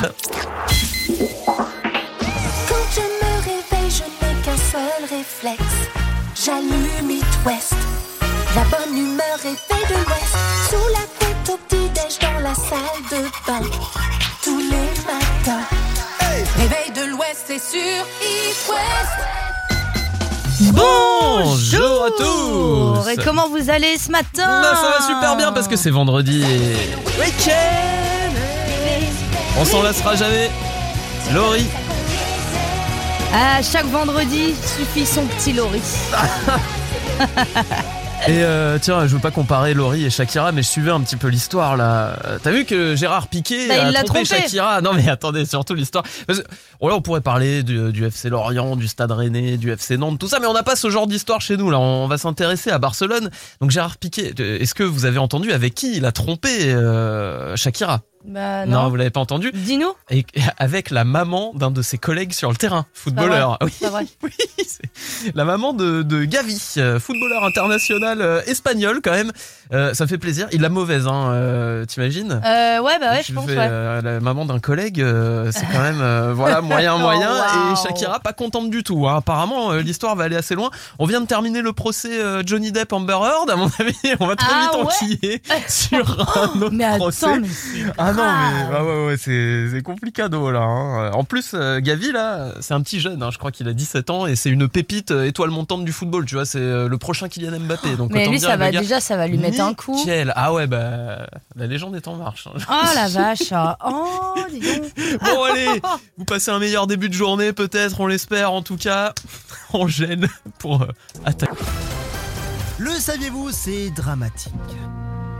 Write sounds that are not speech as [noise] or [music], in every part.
Quand je me réveille, je n'ai qu'un seul réflexe. J'allume It West. La bonne humeur est faite de l'Ouest. Sous la couette au petit-déj dans la salle de bain. Tous les matins. Réveil de l'Ouest, c'est sur It West. Bonjour à tous Et comment vous allez ce matin? Bah, Ça va super bien parce que c'est vendredi et... Week-end On s'en lassera jamais Laurie À chaque vendredi suffit son petit Laurie. [laughs] Et euh, tiens, je veux pas comparer Laurie et Shakira, mais je suivais un petit peu l'histoire là. Euh, T'as vu que Gérard Piquet Bah, a trompé trompé. Shakira Non mais attendez, surtout l'histoire. Oh là, on pourrait parler du, du FC Lorient, du Stade Rennais, du FC Nantes, tout ça, mais on n'a pas ce genre d'histoire chez nous là. On va s'intéresser à Barcelone. Donc Gérard Piquet, euh, est-ce que vous avez entendu avec qui il a trompé euh, Shakira? Bah non. vous l'avez pas entendu Dis-nous. et [laughs] avec la maman d'un de ses collègues sur le terrain, footballeur. [laughs] Oui, C'est vrai. oui, la maman de, de Gavi, euh, footballeur international euh, espagnol quand même. Euh, ça fait plaisir. Il a mauvaise, hein, euh, t'imagines Euh, ouais, bah ouais, je pense, fais, ouais. la maman d'un collègue, c'est quand même voilà [laughs] moyen Oh, moyen. Et Shakira pas contente du tout. hein. Apparemment, l'histoire va aller assez loin. On vient de terminer le procès Johnny Depp Amber Heard. À mon avis, on va très Ah, vite ouais enquiller sur un autre Mais attends, procès. mais non, mais ah ouais, ouais, c'est, complicado là. hein. En plus, euh, Gavi là, c'est un petit jeune, hein, je crois qu'il a 17 ans et c'est une pépite euh, étoile montante du football, tu vois, c'est euh, le prochain Kylian Mbappé. Donc Mais lui, dire, ça va gars, déjà, ça va lui mettre un coup. Ah ouais, bah la légende est en marche. hein. Oh la vache. ah. Oh, dis donc. [laughs] Bon allez, vous passez un meilleur début de journée peut-être, on l'espère en tout cas. [laughs] On gêne pour euh, attaquer. Le saviez-vous, c'est dramatique.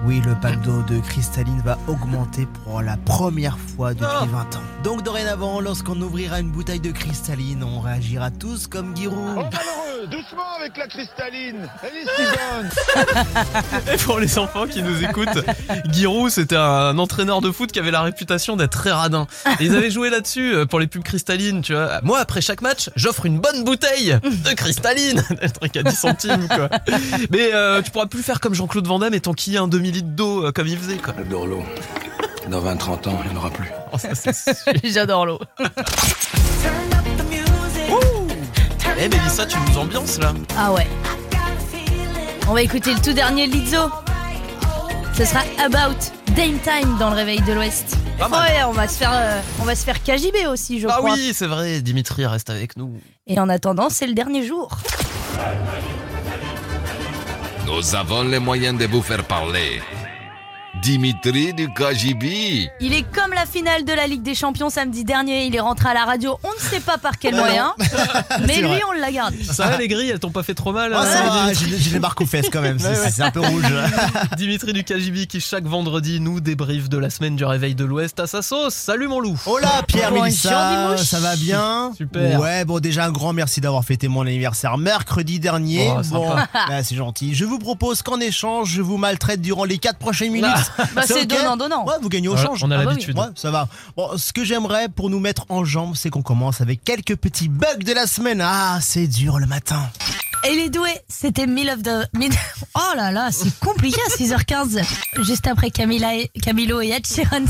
Oui, le pack d'eau de cristalline va augmenter pour la première fois depuis Ah. 20 ans. Donc dorénavant, lorsqu'on ouvrira une bouteille de cristalline, on réagira tous comme Giroud. Oh malheureux, doucement avec la cristalline. Elle est si bonne. [laughs] Et pour les enfants qui nous écoutent, Giroud, c'était un entraîneur de foot qui avait la réputation d'être très radin. Et ils avaient joué là-dessus euh, pour les pubs cristallines, tu vois. Moi, après chaque match, j'offre une bonne bouteille de cristalline. [laughs] Un truc à 10 centimes, quoi. Mais euh, tu pourras plus faire comme Jean-Claude Van Damme et t'enquiller un d'eau euh, comme il faisait, quoi. Adore l'eau. Dans 20-30 ans, il n'y en aura plus. Oh. [laughs] J'adore l'eau. Eh, Mélissa, tu nous ambiances, là Ah ouais. On va écouter le tout dernier Lizzo. Ce sera About Dame Time dans le réveil de l'Ouest. Mal. Ouais, on va se faire, euh, on va se faire KJB aussi, je Ah crois. oui, c'est vrai, Dimitri reste avec nous. Et en attendant, c'est le dernier jour. Nous avons les moyens de vous faire parler. Dimitri du KGB. Il est comme la finale de la Ligue des Champions samedi dernier. Il est rentré à la radio. On ne sait pas par quel moyen, [laughs] mais lui, vrai. on l'a gardé. Ça va, les grilles, elles t'ont pas fait trop mal Ah, ça euh, va, j'ai les marques aux fesses quand même, [laughs] c'est un peu rouge. [laughs] Dimitri du KGB qui chaque vendredi nous débriefe de la semaine du réveil de l'Ouest à sa sauce. Salut mon loup Hola Pierre Bonjour, Mélissa, ça va bien Super. Ouais, bon déjà un grand merci d'avoir fêté mon anniversaire mercredi dernier. Oh, bon, bah, c'est gentil. Je vous propose qu'en échange, je vous maltraite durant les 4 prochaines minutes. Bah, c'est ok donnant-donnant. Ouais, vous gagnez au change. on a Ah bah l'habitude. Ouais, ça va. Bon, ce que j'aimerais pour nous mettre en jambes, c'est qu'on commence avec quelques petits bugs de la semaine. Ah, c'est dur le matin. Et les doués, c'était Mill of the... Mid- [laughs] Oh là là, c'est compliqué à 6h15. Juste après et... Camilo et Ed Sheeran.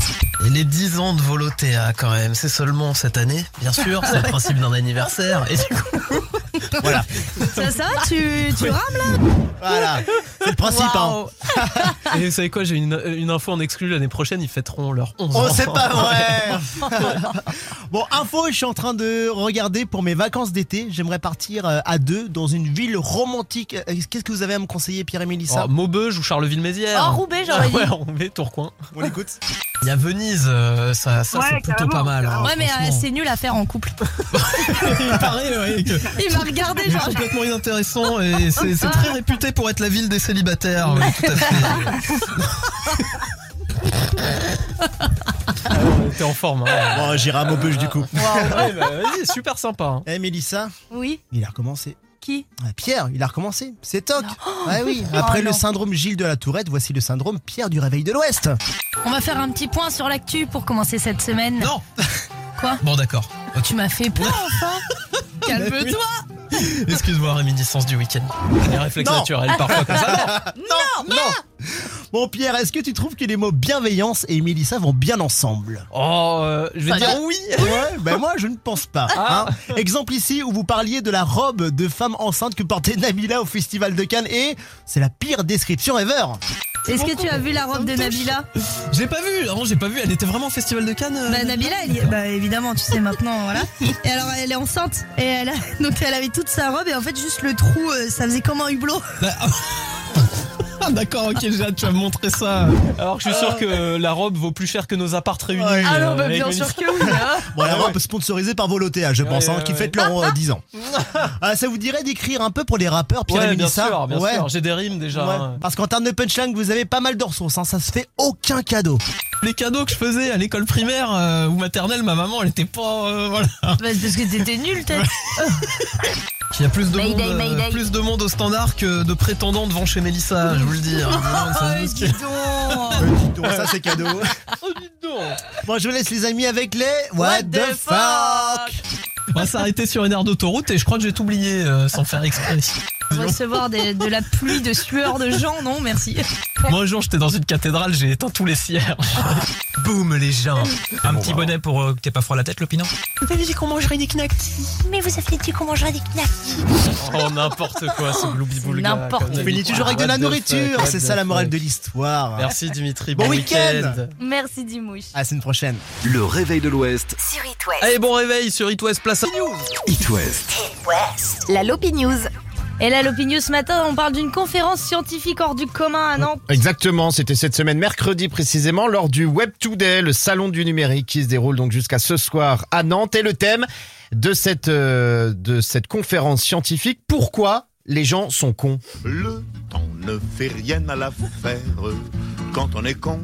Et les 10 ans de Volotea quand même, c'est seulement cette année, bien sûr, c'est le [laughs] principe d'un anniversaire. Et du coup, [laughs] Voilà. Ça, ça va tu, tu rames là? Voilà. C'est le principe. hein. [laughs] Et vous savez quoi, j'ai une, une info en exclu, l'année prochaine, ils fêteront leurs 11 ans. Oh, c'est pas vrai [laughs] Bon, info, je suis en train de regarder pour mes vacances d'été. J'aimerais partir euh, à deux dans une ville romantique. Euh, Qu'est-ce que vous avez à me conseiller, Pierre et Mélissa Oh, Maubeuge ou Charleville-Mézières Oh, Roubaix, j'aurais dit. Ouais, Roubaix, Tourcoing. On l'écoute Il y a Venise, euh, ça, ça c'est plutôt pas mal. hein, Ouais, mais euh, c'est nul à faire en couple. [laughs] Il paraît, ouais, que- Il m'a regardé, C'est genre. complètement inintéressant et c'est c'est très réputé pour être la ville des célibataires. ouais, tout à fait. Ah ouais, T'es en forme. Hein. Bon, j'irai à Maubeuge du coup. Ouais, bah, vas-y, super sympa. hein. Eh, Mélissa, Oui, il a recommencé. qui? Ah, Pierre, il a recommencé. C'est toc. Ouais, oui. Après Oh, le non. syndrome Gilles de la Tourette, voici le syndrome Pierre du Réveil de l'Ouest. On va faire un petit point sur l'actu pour commencer cette semaine. Non Quoi Bon, d'accord. Tu m'as fait peur, enfin [laughs] Calme-toi [laughs] Excuse-moi, réminiscence du week-end. Les réflexes Non. naturels, parfois comme ça. [laughs] Non, non. Bon Pierre, est-ce que tu trouves que les mots bienveillance et Mélissa vont bien ensemble? Oh, euh, je vais dire oui. Ouais, ben moi je ne pense pas. hein. Exemple ici où vous parliez de la robe de femme enceinte que portait Nabila au festival de Cannes et c'est la pire description ever. Est-ce que tu as vu la robe de Nabila J'ai pas vu, non, j'ai pas vu. Elle était vraiment au festival de Cannes. euh Bah Nabila, elle y bah évidemment, tu sais maintenant, [laughs] voilà. Et alors elle est enceinte et elle a, [laughs] donc elle avait toute sa robe et en fait juste le trou, euh, ça faisait comme un hublot. Ah, [laughs] [laughs] D'accord, ok, j'ai hâte, tu vas me montrer ça. Alors que je suis sûr que la robe vaut plus cher que nos appartes réunis. Ouais. Ah non, euh, bah avec bien une- sûr que oui. hein. [laughs] Bon, la robe sponsorisée par Volotea, je pense, Ouais, hein, ouais, qui ouais. fête leurs euh, 10 ans. [laughs] Ah, ça vous dirait d'écrire un peu pour les rappeurs, Pierre et Ouais, bien Mélissa sûr, bien Ouais. sûr. J'ai des rimes déjà. Ouais. hein. Parce qu'en termes de punchline, vous avez pas mal de ressources, hein, ça se fait aucun cadeau. Les cadeaux que je faisais à l'école primaire euh, ou maternelle, ma maman, elle était pas. euh, voilà. Bah, c'est parce que t'étais nul, peut-être. Il y a plus de, Mayday, monde, euh, mayday. plus de monde au standard que de prétendants devant chez Mélissa, je vous le dis. hein. [laughs] Oh, bouscule. dis donc. Dis donc, ça c'est cadeau. [laughs] Oh, dites donc. Bon, je vous laisse les amis avec les What, the, the fuck On va s'arrêter sur une aire d'autoroute et je crois que j'ai tout oublié euh, sans faire exprès. Recevoir des- de la pluie de sueur de gens, non merci. Moi, un jour, j'étais dans une cathédrale, j'ai éteint tous les cierges. [laughs] Boum, les gens. Un petit bonnet pour euh, que t'aies pas froid à la tête, l'opinant Vous avez dit qu'on mangerait des knacks Mais vous avez dit qu'on mangerait des knacks. Oh, n'importe quoi, ce gloubi-boulga. N'importe comme On finit toujours avec de la nourriture, c'est ça la morale de l'histoire. Merci Dimitri, Bon bon, week-end. Merci Dimouche. À la semaine prochaine. Le réveil de l'Ouest. Sur It West. Allez, bon réveil sur It West, place à News. It West. La Lopi News. Et là, l'opinion ce matin, on parle d'une conférence scientifique hors du commun à Nantes. Exactement, c'était cette semaine mercredi précisément lors du Web Today, le salon du numérique qui se déroule donc jusqu'à ce soir à Nantes et le thème de cette euh, de cette conférence scientifique pourquoi les gens sont cons? Le temps ne fait rien à l'affaire quand on est con.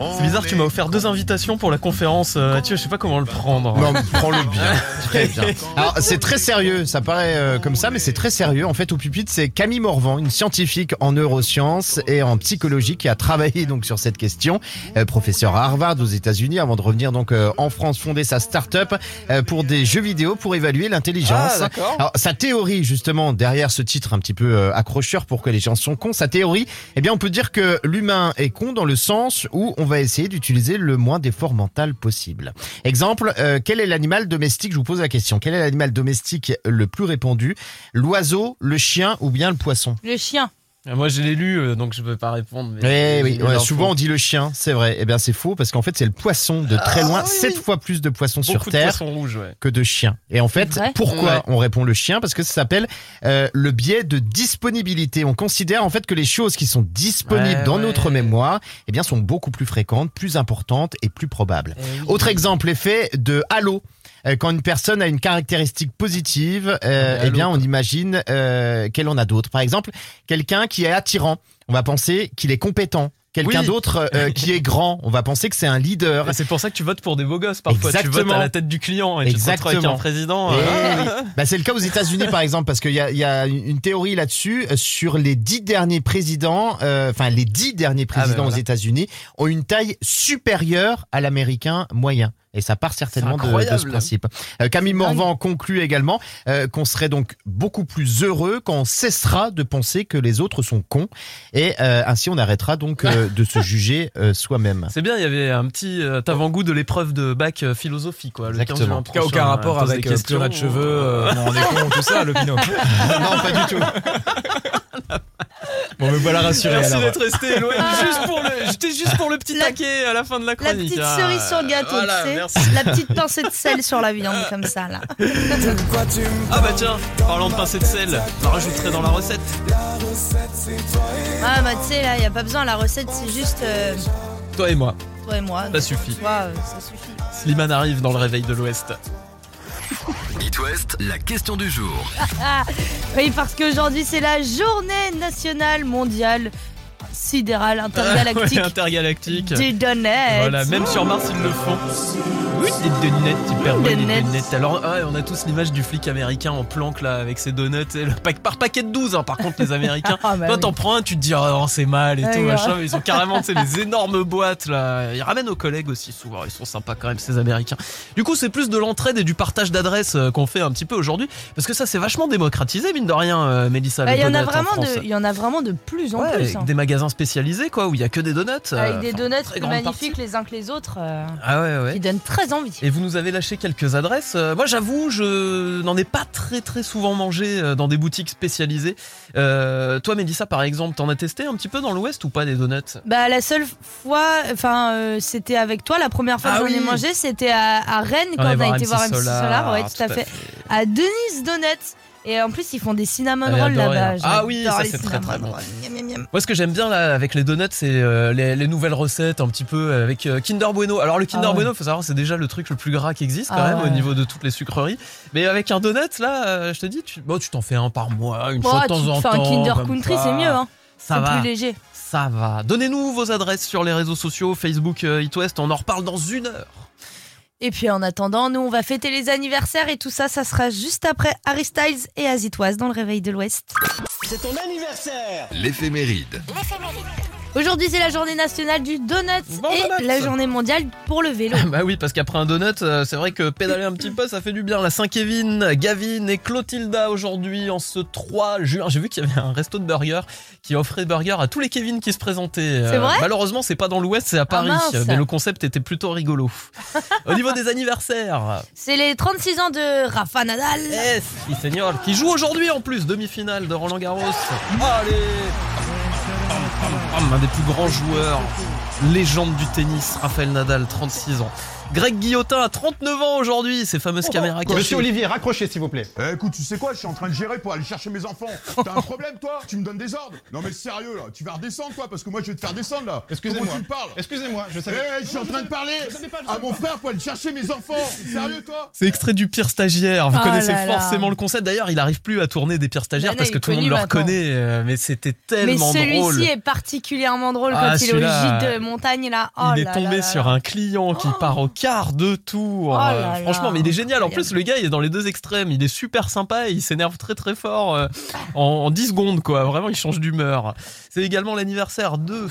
C'est bizarre, tu m'as offert deux invitations pour la conférence, euh, Mathieu, je sais pas comment le prendre. Non, prends-le bien, [laughs] très bien. Alors c'est très sérieux, ça paraît euh, comme ça, mais c'est très sérieux. En fait, au pupitre, c'est Camille Morvan, une scientifique en neurosciences et en psychologie qui a travaillé donc sur cette question, euh, professeur à Harvard aux États-Unis, avant de revenir donc euh, en France fonder sa start-up euh, pour des jeux vidéo pour évaluer l'intelligence. Ah, d'accord. Alors sa théorie justement derrière ce titre un petit peu euh, accrocheur pour que les gens sont cons, sa théorie, eh bien on peut dire que l'humain est con dans le sens où on va essayer d'utiliser le moins d'efforts mental possible. Exemple, euh, quel est l'animal domestique Je vous pose la question. Quel est l'animal domestique le plus répandu? L'oiseau, le chien ou bien le poisson? Le chien. Euh, Moi, je l'ai lu, euh, donc je peux pas répondre. mais- Eh oui, ouais, souvent on dit le chien, c'est vrai. Eh bien c'est faux parce qu'en fait c'est le poisson de très Ah, loin, oui, sept oui. fois plus de poissons sur de Terre poissons rouges, ouais. que de chiens. Et en fait, pourquoi Ouais. on répond le chien? Parce que ça s'appelle euh, le biais de disponibilité. On considère en fait que les choses qui sont disponibles Ouais, dans ouais. notre mémoire, eh bien, sont beaucoup plus fréquentes, plus importantes et plus probables. Autre exemple, l'effet de halo. Euh, Quand une personne a une caractéristique positive, euh, Ouais, eh bien, on imagine euh, qu'elle en a d'autres. Par exemple, quelqu'un qui est attirant, on va penser qu'il est compétent. Quelqu'un Oui. d'autre euh, qui est grand, on va penser que c'est un leader. Et c'est pour ça que tu votes pour des beaux gosses parfois. Tu votes Exactement. à la tête du client et tu te avec Exactement. un président. Eh. Bah, c'est le cas aux États-Unis par exemple parce qu'il y a, il y a une théorie là-dessus sur les dix derniers présidents, enfin les dix derniers Ah, ben présidents voilà. aux États-Unis ont une taille supérieure à l'américain moyen. Et ça part certainement de, de ce incroyable. principe. Euh, Camille Morvan conclut également euh, qu'on serait donc beaucoup plus heureux quand on cessera de penser que les autres sont cons et euh, ainsi on arrêtera donc euh, de se [laughs] juger euh, soi-même. C'est bien, il y avait un petit euh, avant-goût de l'épreuve de bac euh, philosophie, quoi. Le 15 Exactement. juin En tout cas, aucun rapport avec euh, questions. de cheveux, euh, non, on est con, tout ça, l'opinot. [laughs] non, pas du tout. [laughs] Bon, me voilà rassuré Merci d'être resté loin. juste pour le, j'étais juste pour le petit La- taquet à la fin de la La chronique. petite Ah, cerise sur le gâteau, voilà, tu sais. merci. La petite pincée de sel sur la viande, comme ça, là. Ah bah tiens, parlant de pincée de sel, je la rajouterai dans la recette. Ah, bah, tu sais, là, y a pas besoin. La recette, c'est juste euh, Toi et moi, toi et moi. ça suffit. Toi, euh, ça suffit. Slimane arrive dans le réveil de l'Ouest. It West, la question du jour. [laughs] Oui, parce qu'aujourd'hui, c'est la journée nationale mondiale sidérale intergalactique [laughs] Ouais, intergalactique. des données. Voilà, même sur Mars ils le font. Oui, des donuts, hyper Des donuts. donuts. Alors, ouais, on a tous l'image du flic américain en planque là avec ses donuts. Et le pack, par paquet de 12, hein, par contre, les américains. [laughs] Ah, bah Toi, oui. t'en prends un, tu te dis, oh c'est mal et Ouais, tout, machin. Mais Ils ont carrément, tu [laughs] les énormes boîtes là. Ils ramènent aux collègues aussi souvent. Ils sont sympas quand même, ces américains. Du coup, c'est plus de l'entraide et du partage d'adresses euh, qu'on fait un petit peu aujourd'hui. Parce que ça, c'est vachement démocratisé, mine de rien, euh, Mélissa. Bah, Il y en a vraiment de, il y en a vraiment de plus en Ouais, plus. hein. des magasin spécialisé quoi où il y a que des donuts. euh, Avec des donuts plus magnifiques les uns que les autres, euh, Ah ouais ouais. qui donnent très envie. Et vous nous avez lâché quelques adresses. Euh, moi, j'avoue, je n'en ai pas très très souvent mangé dans des boutiques spécialisées. Toi, Mélissa, par exemple, t'en as testé un petit peu dans l'Ouest ou pas des donuts? Bah la seule fois, enfin c'était avec toi la première fois Ah que j'en ai oui. mangé, c'était à, à Rennes On quand on a voir été voir MC Solar, Solar, ouais tout tout à à fait. fait. À Denise Donuts. Et en plus ils font des cinnamon rolls là-bas. hein. Ah oui, ça, c'est très, très bon. rolls. Miam, miam, miam. Moi, ce que j'aime bien là avec les donuts, c'est euh, les, les nouvelles recettes un petit peu avec euh, Kinder Bueno. Alors le Kinder Ah ouais. Bueno, faut savoir, c'est déjà le truc le plus gras qui existe quand Ah même au ouais. niveau de toutes les sucreries. Mais avec un donut, là, euh, je te dis, tu bon, tu t'en fais un par mois, une fois de temps te en temps. un Kinder Country, c'est mieux. Hein. Ça C'est va. plus léger. Ça va. Donnez-nous vos adresses sur les réseaux sociaux, Facebook, euh, It West. On en reparle dans une heure. Et puis en attendant, nous on va fêter les anniversaires et tout ça, ça sera juste après Harry Styles et Azitoise dans le réveil de l'Ouest. C'est ton anniversaire L'éphéméride. Aujourd'hui c'est la journée nationale du donut Bon et la journée mondiale pour le vélo. bah oui, parce qu'après un donut, euh, c'est vrai que pédaler un petit peu, ça fait du bien. La Saint-Kévin, Gavin et Clotilda aujourd'hui en ce 3 juin. J'ai vu qu'il y avait un resto de burgers qui offrait burgers à tous les Kevin qui se présentaient. Euh, C'est vrai Malheureusement, c'est pas dans l'Ouest, c'est à Paris. mince. mais le concept était plutôt rigolo. [laughs] Au niveau des anniversaires, C'est les 36 ans de Rafa Nadal. yes, qui joue aujourd'hui en plus, demi-finale de Roland Garros. Allez Un des plus grands joueurs, légende du tennis, Raphaël Nadal, 36 ans. Greg Guillotin a 39 ans aujourd'hui, ces fameuses caméras cachées. Monsieur Olivier, raccrochez s'il vous plaît. Eh, écoute, tu sais quoi, je suis en train de gérer pour aller chercher mes enfants. [laughs] T'as un problème, toi Tu me donnes des ordres Non, mais sérieux, là, tu vas redescendre, toi, parce que moi, je vais te faire descendre, là. Excusez-moi. Comment tu me parles Excusez-moi, je Eh, savais. je suis en train de parler à mon frère pour aller chercher mes enfants. Sérieux, toi C'est extrait du pire stagiaire. Vous Oh connaissez là là. forcément le concept. D'ailleurs, il arrive plus à tourner des pires stagiaires Bah non, parce que tout le monde le reconnaît. euh, Mais c'était Mais tellement drôle. celui-ci est particulièrement drôle Ah, quand il est au gîte de montagne là. Oh il est tombé sur un client qui part au quart de tour. Oh là là, franchement, mais il est génial. En plus, le gars, il est dans les deux extrêmes. Il est super sympa et il s'énerve très très fort euh, en, en 10 secondes, quoi. Vraiment, il change d'humeur. C'est également l'anniversaire de.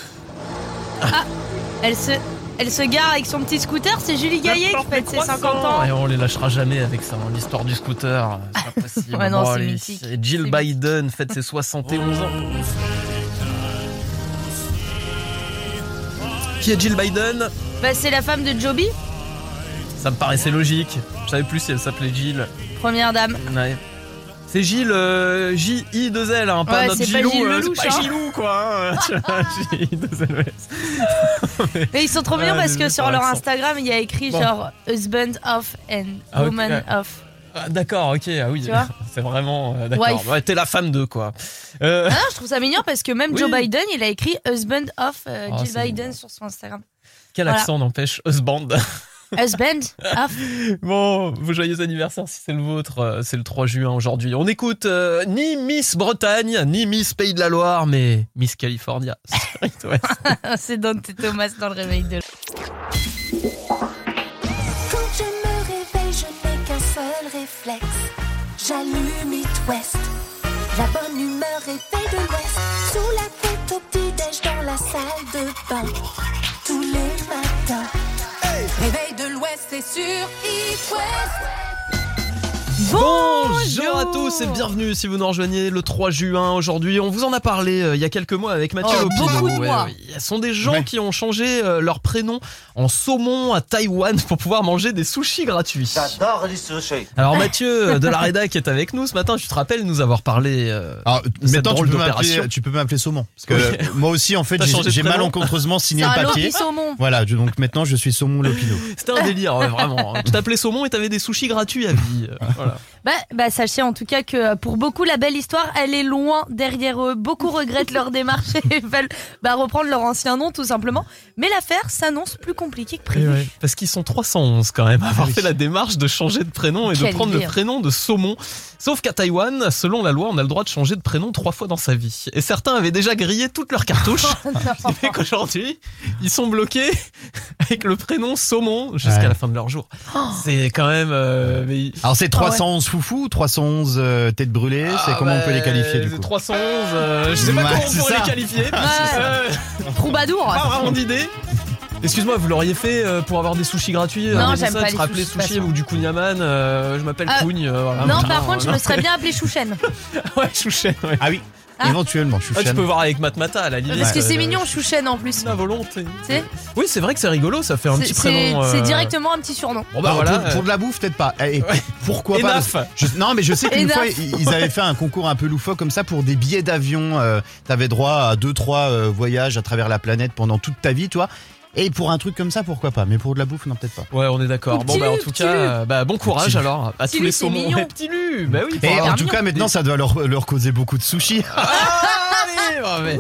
Elle se, elle se gare avec son petit scooter, c'est Julie Gaillet qui fête ses 50 ans. Et on les lâchera jamais avec ça, hein, l'histoire du scooter. C'est pas possible. [laughs] Ouais, non, Bon, c'est allez, mythique. c'est Jill Biden fête ses 71 ans. Qui est Jill Biden? Bah, c'est la femme de Joby, Ça me paraissait logique. Je savais plus si elle s'appelait Jill. première dame. Ouais. C'est Gilles, euh, J-I-2-L, hein, pas Ouais, notre Gilou. Gilles euh, c'est pas hein. Gilou, quoi. hein, [laughs] tu vois, J-I-2-L. [laughs] Mais ils sont trop mignons Ah, parce que sur leur. Instagram, il y a écrit Bon. genre husband of and Ah, woman ouais. of. Ah, D'accord, ok, ah oui. [laughs] C'est vraiment. euh, D'accord. Ouais, t'es la femme d'eux, quoi. Euh, Ah non, je trouve ça mignon parce que même Oui. Joe Biden, il a écrit husband of euh, Ah, Jill Biden sur son Instagram. quel voilà. accent n'empêche Husband? Husband of. Bon, vos joyeux anniversaires si c'est le vôtre, euh, c'est le 3 juin aujourd'hui. On écoute euh, ni Miss Bretagne, ni Miss Pays de la Loire, mais Miss California. [laughs] c'est Dante Thomas dans le réveil de. Quand je me réveille, je n'ai qu'un seul réflexe. J'allume It West. La bonne humeur est faite de l'Ouest. Sous la couette au petit-déj dans la salle de bain. Tous les matins. C'est sur It West. Bonjour à tous et bienvenue si vous nous rejoignez le 3 juin aujourd'hui. On vous en a parlé euh, il y a quelques mois avec Mathieu Oh, Lopino. beaucoup de mois. Ce sont des gens qui ont changé euh, leur prénom en saumon à Taïwan [laughs] pour pouvoir manger des sushis gratuits. J'adore les sushis. Alors Mathieu euh, de la Reda qui est avec nous ce matin, tu te rappelles nous avoir parlé euh, Alors, de cette maintenant, tu drôle peux d'opération? m'appeler, tu peux m'appeler Saumon. Parce que Oui. euh, [laughs] moi aussi, en fait, T'as j'ai changé de j'ai prénom? malencontreusement signé le un papier. Saumon. Voilà, je- donc maintenant, je suis Saumon Lopino. [laughs] C'était un délire, ouais, vraiment. Tu t'appelais saumon et t'avais des sushis gratuits à vie. euh, voilà. Bah, bah, sachez en tout cas que euh, pour beaucoup, la belle histoire, elle est loin derrière eux. Beaucoup regrettent leur démarche [laughs] et veulent bah, reprendre leur ancien nom tout simplement. Mais l'affaire s'annonce plus compliquée que prévu. Parce qu'ils sont 311 quand même à avoir fait la démarche de changer de prénom et de prendre le prénom de saumon. Sauf qu'à Taïwan, selon la loi, on a le droit de changer de prénom trois fois dans sa vie. Et certains avaient déjà grillé toutes leurs cartouches. Ce qui fait qu'aujourd'hui, ils sont bloqués [laughs] avec le prénom saumon jusqu'à Ouais. la fin de leur jour. C'est quand même... euh, mais- Alors, c'est 311 foufou, 311 euh, têtes brûlées. c'est comment on peut bah, les qualifier du coup 311, euh, je sais pas comment on pourrait ça. les qualifier. Ouais. Euh, Troubadour. pas vraiment d'idée. Excuse-moi, vous l'auriez fait euh, pour avoir des sushis gratuits Non, euh, j'aime pas tu les te rappelais sushis, pas sushi sûr. ou du kunyaman euh, Je m'appelle Kougne. euh, voilà, Non, par contre, je me serais bien appelé Chouchen. [laughs] Ouais, Chouchen, ouais. Ah oui. Éventuellement, Ah, tu Chouchen. peux voir avec Matmata à la limite. Parce que c'est mignon, Chouchen en plus. La volonté. Oui, c'est vrai que c'est rigolo, ça fait un petit prénom. euh, c'est directement un petit surnom. Bon bah voilà. pour, pour de la bouffe, peut-être pas. Et pourquoi Et pas. Je- Non, mais je sais qu'une fois, [laughs] ils avaient fait un concours un peu loufoque comme ça pour des billets d'avion. Euh, T'avais droit à deux, trois euh, voyages à travers la planète pendant toute ta vie, toi. Et pour un truc comme ça, pourquoi pas? Mais pour de la bouffe, non, peut-être pas. Ouais, on est d'accord. Bon bah en tout cas, euh, bah bon courage alors à tous les c'est saumons. mignon. Ouais, petit Lu. Bah oui. Et en tout cas, maintenant, ça doit leur, leur causer beaucoup de sushis. [laughs]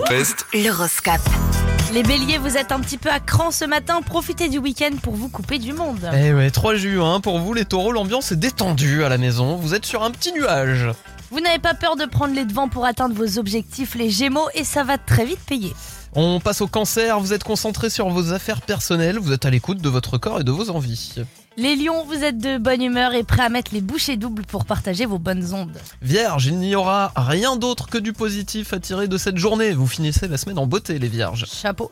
Test L'horoscope. Les béliers, vous êtes un petit peu à cran ce matin. Profitez du week-end pour vous couper du monde. Eh ouais, 3 juin, pour vous les taureaux, l'ambiance est détendue à la maison. Vous êtes sur un petit nuage. Vous n'avez pas peur de prendre les devants pour atteindre vos objectifs, les gémeaux, et ça va très vite payer. On passe au cancer, vous êtes concentré sur vos affaires personnelles, vous êtes à l'écoute de votre corps et de vos envies. Les lions, vous êtes de bonne humeur et prêts à mettre les bouchées doubles pour partager vos bonnes ondes. Vierge, il n'y aura rien d'autre que du positif à tirer de cette journée. Vous finissez la semaine en beauté, les vierges. Chapeau.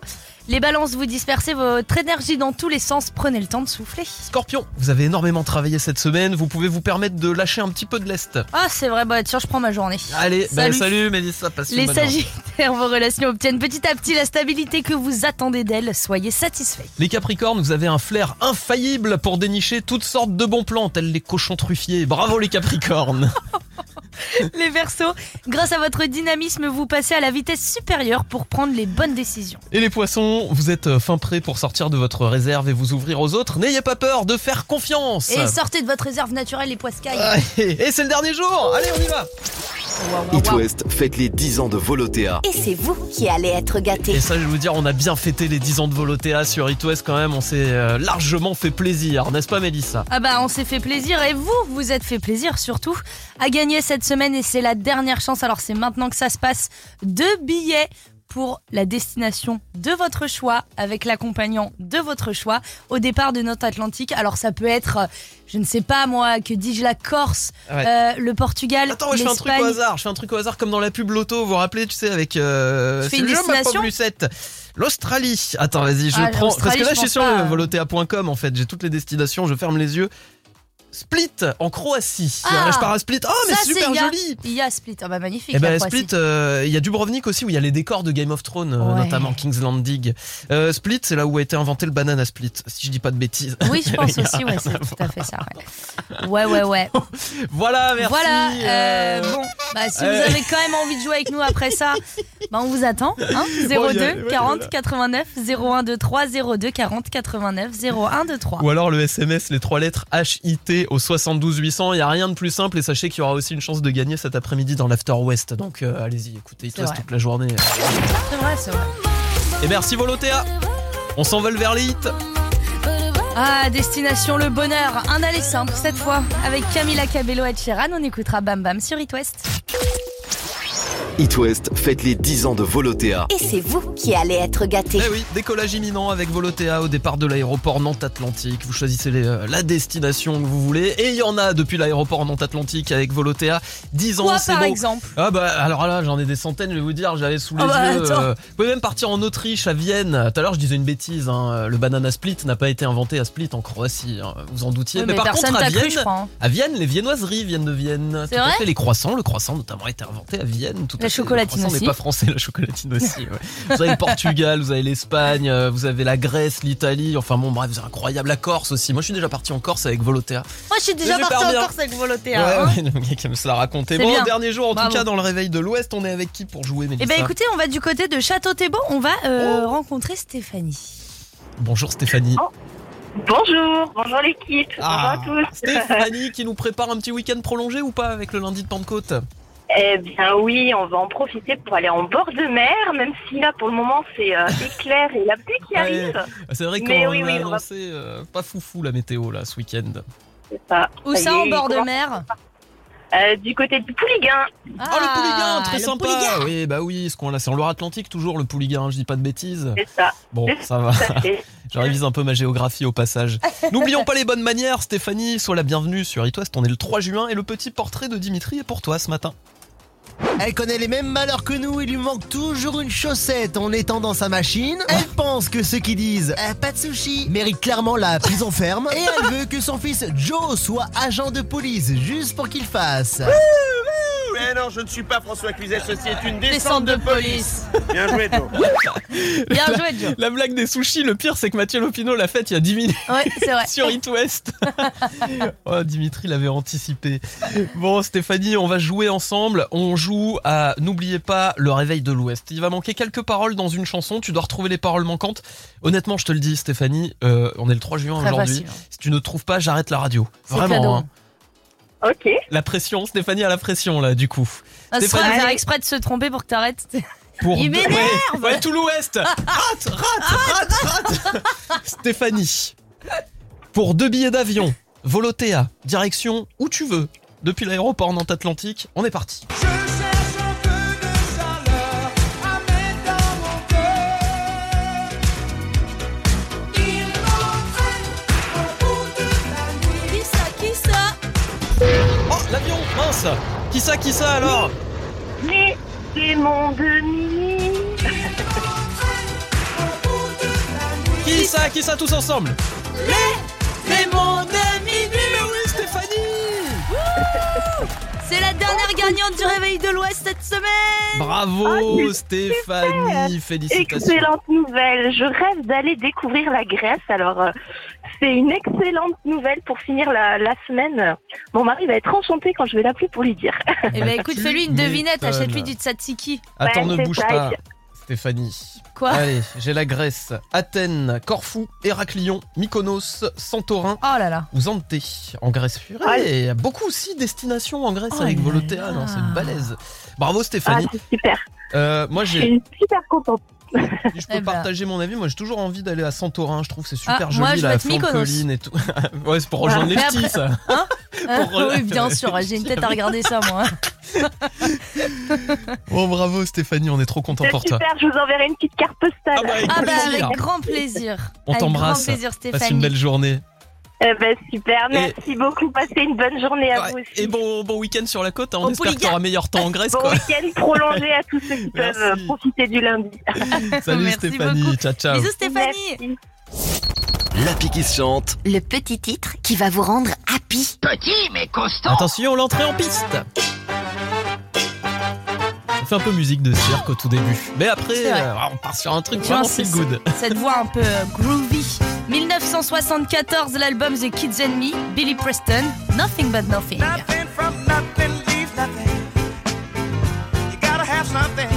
Les balances, vous dispersez votre énergie dans tous les sens. Prenez le temps de souffler. Scorpion, vous avez énormément travaillé cette semaine, vous pouvez vous permettre de lâcher un petit peu de lest. Ah, c'est vrai, bah tiens, je prends ma journée. Allez, bah, Salut. salut Mélissa, passe Les sagittaires, vos relations obtiennent petit à petit la stabilité que vous attendez d'elles. Soyez satisfaits. Les Capricornes, vous avez un flair infaillible pour dénicher toutes sortes de bons plans, tels les cochons truffiers. Bravo les Capricornes [laughs] Les Verseaux, grâce à votre dynamisme, vous passez à la vitesse supérieure pour prendre les bonnes décisions. Et les Poissons, vous êtes euh, fin prêt pour sortir de votre réserve et vous ouvrir aux autres. N'ayez pas peur de faire confiance Et sortez de votre réserve naturelle, les poiscailles. Et c'est le dernier jour Allez, on y va It West fête les 10 ans de Volotea. Et c'est vous qui allez être gâtés. Et ça, je vais vous dire, on a bien fêté les 10 ans de Volotea sur It West quand même. On s'est euh, largement fait plaisir, n'est-ce pas, Mélissa? Ah bah on s'est fait plaisir et vous, vous êtes fait plaisir surtout à gagner cette semaine et c'est la dernière chance. Alors c'est maintenant que ça se passe. Deux billets pour la destination de votre choix avec l'accompagnant de votre choix au départ de notre Atlantique. Alors ça peut être, euh, je ne sais pas moi, que dis-je la Corse, Ouais. euh, le Portugal, Attends, je fais un truc au hasard. Je fais un truc au hasard comme dans la pub Loto. Vous vous rappelez, tu sais, avec. Euh, Tu fais une destination. L'Australie. Attends, vas-y, je Ah, prends. Parce que là, je je suis sur le volotea.com en fait. J'ai toutes les destinations. Je ferme les yeux. Split en Croatie. Ah, je pars à Split. Oh, mais c'est super il y a- joli. Il y a Split, ah bah magnifique. Et la ben Croatie. Split, euh, il y a Dubrovnik aussi où il y a les décors de Game of Thrones, euh, Ouais. notamment King's Landing. Euh, Split, c'est là où a été inventé le banana split, si je dis pas de bêtises. Oui, je [laughs] pense aussi, ouais, c'est tout à fait ça. Ouais, ouais, ouais. ouais. [laughs] Voilà, merci. Voilà, euh, bon, bah, si vous avez quand même envie de jouer avec nous après ça, bah, on vous attend. Hein 02 Bon, y a- ouais, 40 voilà. 89 01 23 02 40 89 01 23. Ou alors le SMS, les trois lettres HIT au 72 800. Il y a rien de plus simple et sachez qu'il y aura aussi une chance de gagner cet après-midi dans l'After West. Donc euh, allez-y, écoutez, il te reste toute la journée. C'est vrai, c'est vrai. Et merci Volotea. On s'envole vers les hits. Ah, destination le bonheur. Un aller simple cette fois. Avec Camila Cabello et Sheeran, on écoutera Bam Bam sur It West. It West fête les 10 ans de Volotea. Et c'est vous qui allez être gâtés. Eh oui, décollage imminent avec Volotea au départ de l'aéroport Nantes-Atlantique. Vous choisissez les, euh, la destination que vous voulez. Et il y en a depuis l'aéroport Nantes-Atlantique avec Volotea. 10 ans, Quoi c'est par bon. exemple? Ah bah alors là j'en ai des centaines je vais vous dire j'avais sous les Ah bah, yeux euh, vous pouvez même partir en Autriche à Vienne tout à l'heure je disais une bêtise hein, le banana split n'a pas été inventé à Split en Croatie hein, vous en doutiez Oui, mais, mais par personne contre à cru, Vienne je crois, hein. à Vienne les viennoiseries viennent de Vienne C'est Tout à vrai? fait, les croissants le croissant notamment a été inventé à Vienne tout à La chocolatine aussi. n'est pas français la chocolatine aussi ouais. vous avez le Portugal vous avez l'Espagne euh, vous avez la Grèce l'Italie enfin bon bref c'est incroyable la Corse aussi moi je suis déjà parti en Corse avec Volotea Moi, je suis déjà pas en. Corse avec Volotea. Ouais, hein. ouais, [laughs] le mec aime se la raconter. Bon, bien. dernier jour, en Bravo. tout cas, dans le réveil de l'Ouest, on est avec qui pour jouer, Mélissa Eh ben écoutez, on va du côté de Château-Thébault, on va euh, rencontrer Stéphanie. Bonjour Stéphanie. Bonjour, bonjour l'équipe, Ah, bonjour à tous. [laughs] Stéphanie qui nous prépare un petit week-end prolongé ou pas avec le lundi de Pentecôte? Eh bien oui, on va en profiter pour aller en bord de mer, même si là pour le moment c'est euh, [laughs] éclair et la pluie qui Ouais. arrive. C'est vrai qu'on a oui, va- annoncé euh, pas foufou la météo là ce week-end. Ça. Où Ça y ça, est, en bord de mer Euh, Du côté du Pouliguen. Ah, le Pouliguen, très le sympa. Pouliguen. Oui, bah oui, ce qu'on là, c'est en Loire-Atlantique toujours le Pouliguen, je dis pas de bêtises. C'est ça. Bon, ça va. [laughs] Je révise un peu ma géographie au passage. [laughs] N'oublions pas les bonnes manières, Stéphanie, sois la bienvenue sur It West. On est le 3 juin et le petit portrait de Dimitri est pour toi ce matin. Elle connaît les mêmes malheurs que nous, il lui manque toujours une chaussette en étant dans sa machine. Elle pense que ceux qui disent Eh, pas de sushi méritent clairement la prison ferme. Et elle veut que son fils Joe soit agent de police juste pour qu'il fasse. Mais non, je ne suis pas François Cluzet, ceci est une Descente descente de de police. Bien joué, Joe. [laughs] Bien joué, Joe. La blague des sushis, le pire c'est que Mathieu Lopino l'a faite il y a 10 minutes Ouais, c'est vrai. [laughs] sur It West. [laughs] oh, Dimitri l'avait anticipé. Bon Stéphanie, on va jouer ensemble. On joue à N'oubliez pas le réveil de l'Ouest. Il va manquer quelques paroles dans une chanson. Tu dois retrouver les paroles manquantes. Honnêtement, je te le dis Stéphanie, euh, on est le 3 juin aujourd'hui. facile. Si tu ne trouves pas, j'arrête la radio. Vraiment. hein. Ok. La pression, Stéphanie a la pression là du coup. Ah, c'est Stéphanie- vrai, faire exprès de se tromper pour que t'arrêtes. [laughs] Pour Il deux- m'énerve ouais, ouais, tout l'Ouest Rate, rate, rate, rate [laughs] Stéphanie, pour deux billets d'avion, Volotea, direction où tu veux, depuis l'aéroport Nantes-Atlantique, on est parti. Mince. Qui ça, qui ça alors Les démons de minuit. Qui ça, qui ça, tous ensemble Démons de minuit Mais oui, Stéphanie. C'est la dernière gagnante du réveil de l'Ouest cette semaine Bravo Oh, Stéphanie, félicitations Excellente nouvelle. Je rêve d'aller découvrir la Grèce. Alors, euh, c'est une excellente nouvelle pour finir la, la semaine. Mon mari va être enchanté quand je vais l'appeler pour lui dire. Eh ben écoute, Tu fais-lui une devinette, achète-lui du tzatziki. Attends, Ouais, ne bouge ça. pas Stéphanie. Quoi Allez, j'ai la Grèce, Athènes, Corfou, Héraclion, Mykonos, Santorin Oh là là. ou Zante en Grèce. Purée, il y a beaucoup aussi de destinations en Grèce Oh avec Volotea, c'est une balèze. Bravo Ah, Stéphanie. c'est super. Euh, moi Je j'ai, suis super contente. Si je peux Eh ben. partager mon avis, moi j'ai toujours envie d'aller à Santorin, je trouve que c'est super Ah, joli moi, je la vais être flanc colline et tout. [laughs] ouais, c'est pour rejoindre les après- petits ça. Hein [laughs] Pour Oui, bien sûr, j'ai une tête à regarder ça moi. Bon [laughs] bravo Stéphanie, on est trop content pour toi. super. Je vous enverrai une petite carte postale. Ah bah, avec Ah bah avec grand plaisir. On t'embrasse. grand plaisir Passe une belle journée. Eh ben, super. Merci beaucoup. Passez une bonne journée à Ouais, vous aussi. Et bon, bon week-end sur la côte, hein. on Bon espère que Pouliga. t'auras meilleur temps en Grèce Bon week-end prolongé à tous ceux qui [laughs] peuvent Merci. euh, profiter du lundi. [laughs] Salut Merci Stéphanie, beaucoup. ciao ciao. Bisous Stéphanie. Merci. L'appli qui se chante. Le petit titre qui va vous rendre happy. Petit mais costaud. Attention, l'entrée en piste Ça fait un peu musique de cirque au tout début. Mais après, euh, on part sur un truc Tu vraiment feel good. Cette voix un peu euh, groovy. 1974, l'album The Kids and Me, Billy Preston, Nothing But Nothing. Nothing from nothing leaves nothing. You gotta have something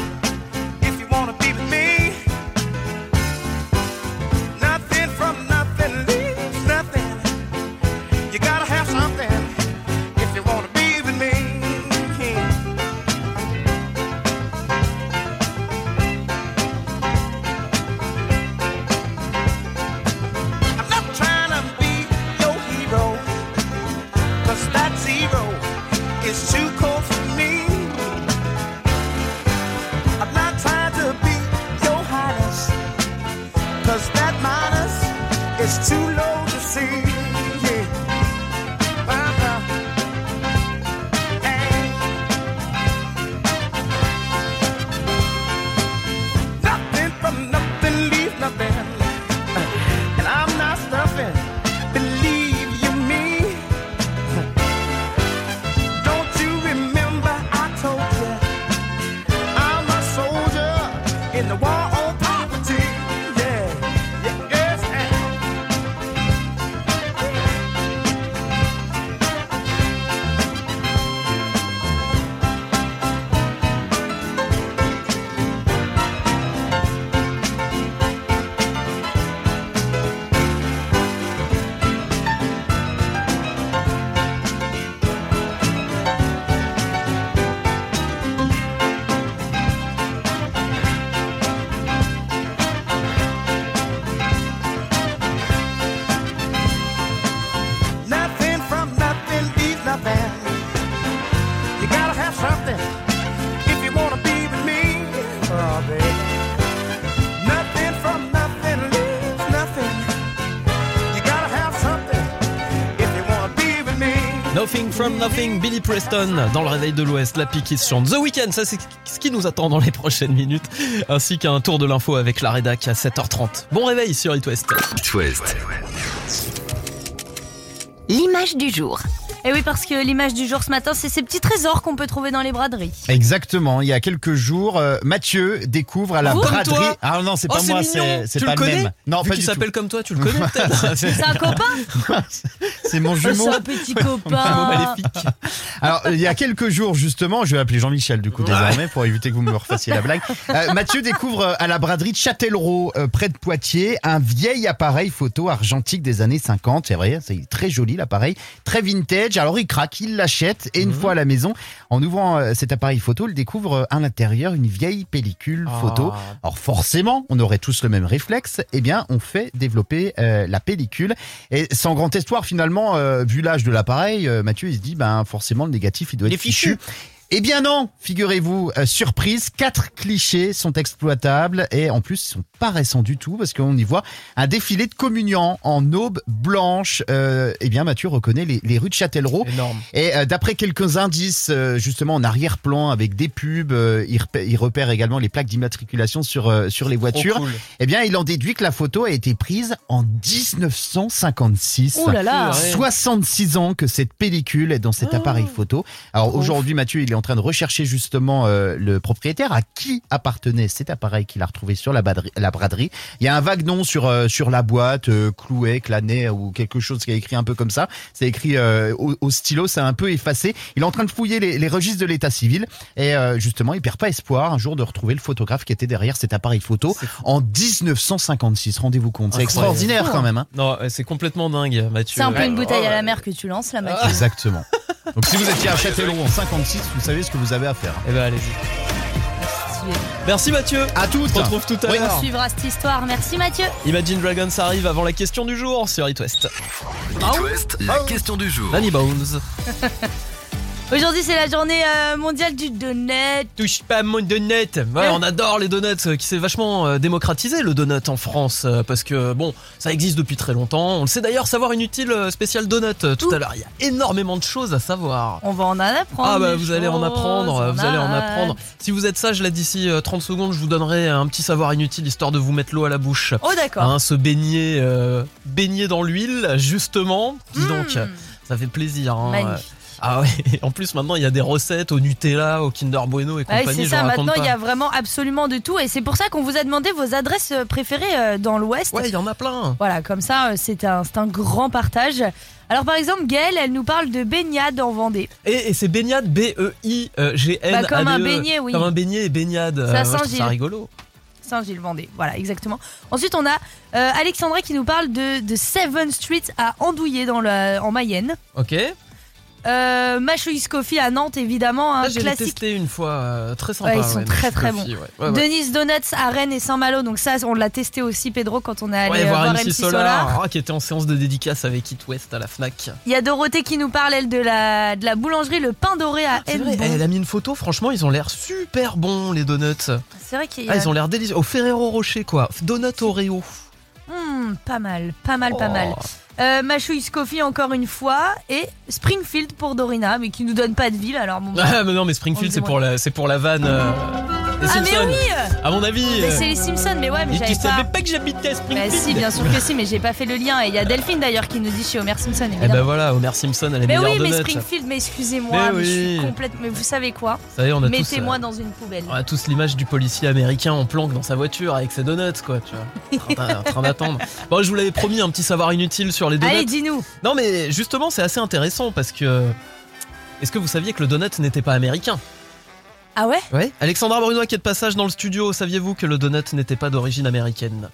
Nothing Billy Preston dans le réveil de l'Ouest, la pique qui se chante. The Weeknd, ça c'est ce qui nous attend dans les prochaines minutes, ainsi qu'un tour de l'info avec la rédac à 7h30. Bon réveil sur It West. It West. L'image du jour. Et oui, parce que l'image du jour ce matin, c'est ces petits trésors qu'on peut trouver dans les braderies. Exactement. Il y a quelques jours, euh, Mathieu découvre à la Vous Comme braderie. toi Ah non, c'est Oh, pas c'est moi, mignon. c'est c'est Tu pas le connais même. Non, Vu pas qu'il du s'appelle comme toi, tu le connais [laughs] peut-être C'est un copain [laughs] C'est mon jumeau. C'est un petit [laughs] Un mot copain. maléfique. Alors, il y a quelques jours, justement, je vais appeler Jean-Michel, du coup, désormais, pour éviter que vous me refassiez la blague. Euh, Mathieu découvre euh, à la braderie de Châtellerault, euh, près de Poitiers, un vieil appareil photo argentique des années 50. C'est vrai, c'est très joli, l'appareil. Très vintage. Alors, il craque, il l'achète, et une fois à la maison, en ouvrant euh, cet appareil photo, il découvre euh, à l'intérieur une vieille pellicule photo. Ah. Alors, forcément, on aurait tous le même réflexe. Eh bien, on fait développer euh, la pellicule. Et sans grand espoir, finalement, euh, vu l'âge de l'appareil, euh, Mathieu, il se dit, ben, forcément, le négatif, il doit être fichu. Eh bien non, figurez-vous, euh, surprise, quatre clichés sont exploitables et en plus ils sont pas récents du tout parce qu'on y voit un défilé de communiants en aube blanche. Euh, eh bien Mathieu reconnaît les, les rues de Châtellerault Énorme. et euh, d'après quelques indices euh, justement en arrière-plan avec des pubs, euh, il, repère, il repère également les plaques d'immatriculation sur euh, sur les voitures. Cool. Eh bien il en déduit que la photo a été prise en 1956. Ouh là là. Ouais. 66 ans que cette pellicule est dans cet appareil photo. Alors aujourd'hui, Mathieu, il est en train de rechercher justement euh, le propriétaire à qui appartenait cet appareil qu'il a retrouvé sur la, braderie- la braderie? Il y a un vague nom sur euh, sur la boîte, euh, Clouet, Clanet ou quelque chose qui est écrit un peu comme ça. C'est écrit euh, au, au stylo, c'est un peu effacé. Il est en train de fouiller les, les registres de l'état civil et euh, justement, il perd pas espoir un jour de retrouver le photographe qui était derrière cet appareil photo en 1956. Rendez-vous compte, c'est extraordinaire quand même. Hein Non, c'est complètement dingue, Mathieu. C'est un peu une bouteille à la mer que tu lances là, Mathieu. Exactement. Donc si vous étiez à Châtellerault en 56, vous savez ce que vous avez à faire. Eh ben allez-y. Merci Mathieu. À toutes. On se retrouve tout à On l'heure. suivra cette histoire. Merci Mathieu. Imagine Dragons arrive avant la question du jour sur It West. It West, la question du jour. Danny Bones. [laughs] Aujourd'hui, c'est la journée euh, mondiale du donut. Touche pas mon donut. Ouais, Hein on adore les donuts, euh, qui s'est vachement euh, démocratisé le donut en France, parce que bon, ça existe depuis très longtemps. On le sait d'ailleurs, savoir inutile spécial donut tout Ouh. à l'heure. Il y a énormément de choses à savoir. On va en apprendre. Ah bah vous allez en apprendre, vous allez en a apprendre. Si vous êtes sage là d'ici euh, 30 secondes, je vous donnerai un petit savoir inutile histoire de vous mettre l'eau à la bouche. Oh d'accord. Hein, se baigner, baigner dans l'huile, justement. Dis donc, Mmh. ça fait plaisir. hein. Magnifique. Ah ouais, en plus maintenant il y a des recettes au Nutella, au Kinder Bueno et Ouais, compagnie. c'est je ça, maintenant il y a vraiment absolument de tout et c'est pour ça qu'on vous a demandé vos adresses euh, préférées euh, dans l'Ouest. Ouais, il y en a plein. Voilà, comme ça euh, c'est un, c'est un grand partage. Alors par exemple, Gaëlle, elle nous parle de baignade en Vendée. Et, et c'est baignade B-E-I-G-N. Bah, comme un beignet, oui. Comme un beignet et baignade. C'est à Euh, ça rigolo. Saint-Gilles-Vendée, voilà, exactement. Ensuite, on a euh, Alexandra qui nous parle de, de Seven Street à Andouillé dans le, en Mayenne. Ok. Euh, Machoïs Coffee à Nantes, évidemment, un Ah, j'ai testé une fois, euh, très sympa. Ouais, ils sont ouais, très très bons. ouais. Denise Donuts à Rennes et Saint-Malo, donc ça, on l'a testé aussi, Pedro, quand on est allé euh, voir voir MC, Solar, Solar. ah, qui était en séance de dédicace avec It West à la Fnac. Il y a Dorothée qui nous parle, elle, de la, de la boulangerie Le Pain Doré à C'est vrai, elle a mis une photo, franchement, ils ont l'air super bons, les donuts. C'est vrai qu'il y a... Ah, ont l'air délicieux. Au Ferrero Rocher, quoi. Donut Oreo. Pas mal, pas mal, pas Oh. mal. Euh, Machouis Coffee encore une fois et Springfield pour Dorina, mais qui nous donne pas de ville. Alors bon, [laughs] Ah, mais non, mais Springfield, c'est pour la, c'est pour la vanne. euh, Ah, mais oui À mon avis. Mais euh, c'est les Simpsons, mais ouais, mais j'avais tu pas. savais pas que j'habitais à Bah Springfield si, bien sûr que si, mais j'ai pas fait le lien. Et il y a Delphine d'ailleurs qui nous dit chez Homer Simpson, Eh évidemment. ben voilà, Homer Simpson, elle est mais oui, mais. Springfield, mais excusez-moi, Mais je suis complète. Mais vous savez quoi Mettez-moi euh, dans une poubelle. On a tous l'image du policier américain en planque dans sa voiture avec ses donuts, quoi, tu vois. En train d'attendre. [laughs] Bon, je vous l'avais promis, un petit savoir inutile sur les donuts. Allez, dis-nous. Non, mais justement, c'est assez intéressant parce que. Est-ce que vous saviez que le donut n'était pas américain? Ah ouais? Ouais. Alexandra Brunois qui est de passage dans le studio, saviez-vous que le donut n'était pas d'origine américaine?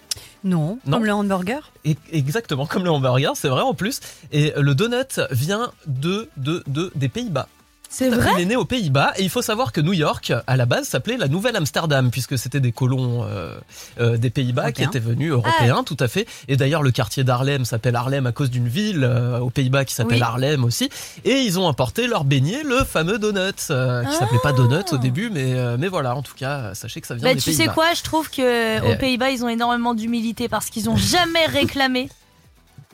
Non, Non. comme le hamburger. Et- Exactement, comme le hamburger, c'est vrai en plus. Et le donut vient de, de, de des Pays-Bas. C'est Il vrai est né aux Pays-Bas et il faut savoir que New York, à la base, s'appelait la Nouvelle Amsterdam puisque c'était des colons euh, euh, des Pays-Bas qui étaient venus européens, tout à fait. Et d'ailleurs, le quartier d'Harlem s'appelle Harlem à cause d'une ville euh, aux Pays-Bas qui s'appelle Oui. Harlem aussi. Et ils ont apporté leur beignet, le fameux donut, qui s'appelait pas donut au début, mais mais voilà. En tout cas, sachez que ça vient Bah, des tu sais Pays-Bas. quoi, je trouve que aux Pays-Bas, ils ont énormément d'humilité parce qu'ils ont jamais [laughs] réclamé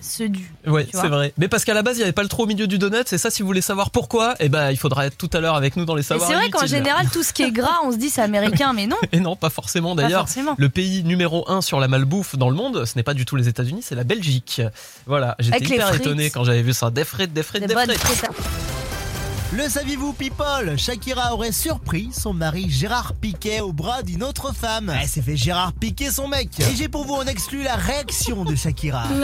se dû. Ouais, c'est vrai. Mais parce qu'à la base, il n'y avait pas le trou au milieu du donut. Et ça, si vous voulez savoir pourquoi, eh ben, il faudra être tout à l'heure avec nous dans les savoirs. c'est vrai qu'en général, tout ce qui est gras, on se dit c'est américain, mais non. [laughs] Et non, pas forcément d'ailleurs. Le pays numéro 1 sur la malbouffe dans le monde, ce n'est pas du tout les États-Unis, c'est la Belgique. Voilà, j'étais hyper étonné quand j'avais vu ça. Des frites, des frites, Des frites. Le saviez-vous, people? Shakira aurait surpris son mari Gérard Piquet au bras d'une autre femme. Elle s'est fait Gérard Piquet son mec. Et j'ai pour vous en exclu la réaction de Shakira. [laughs]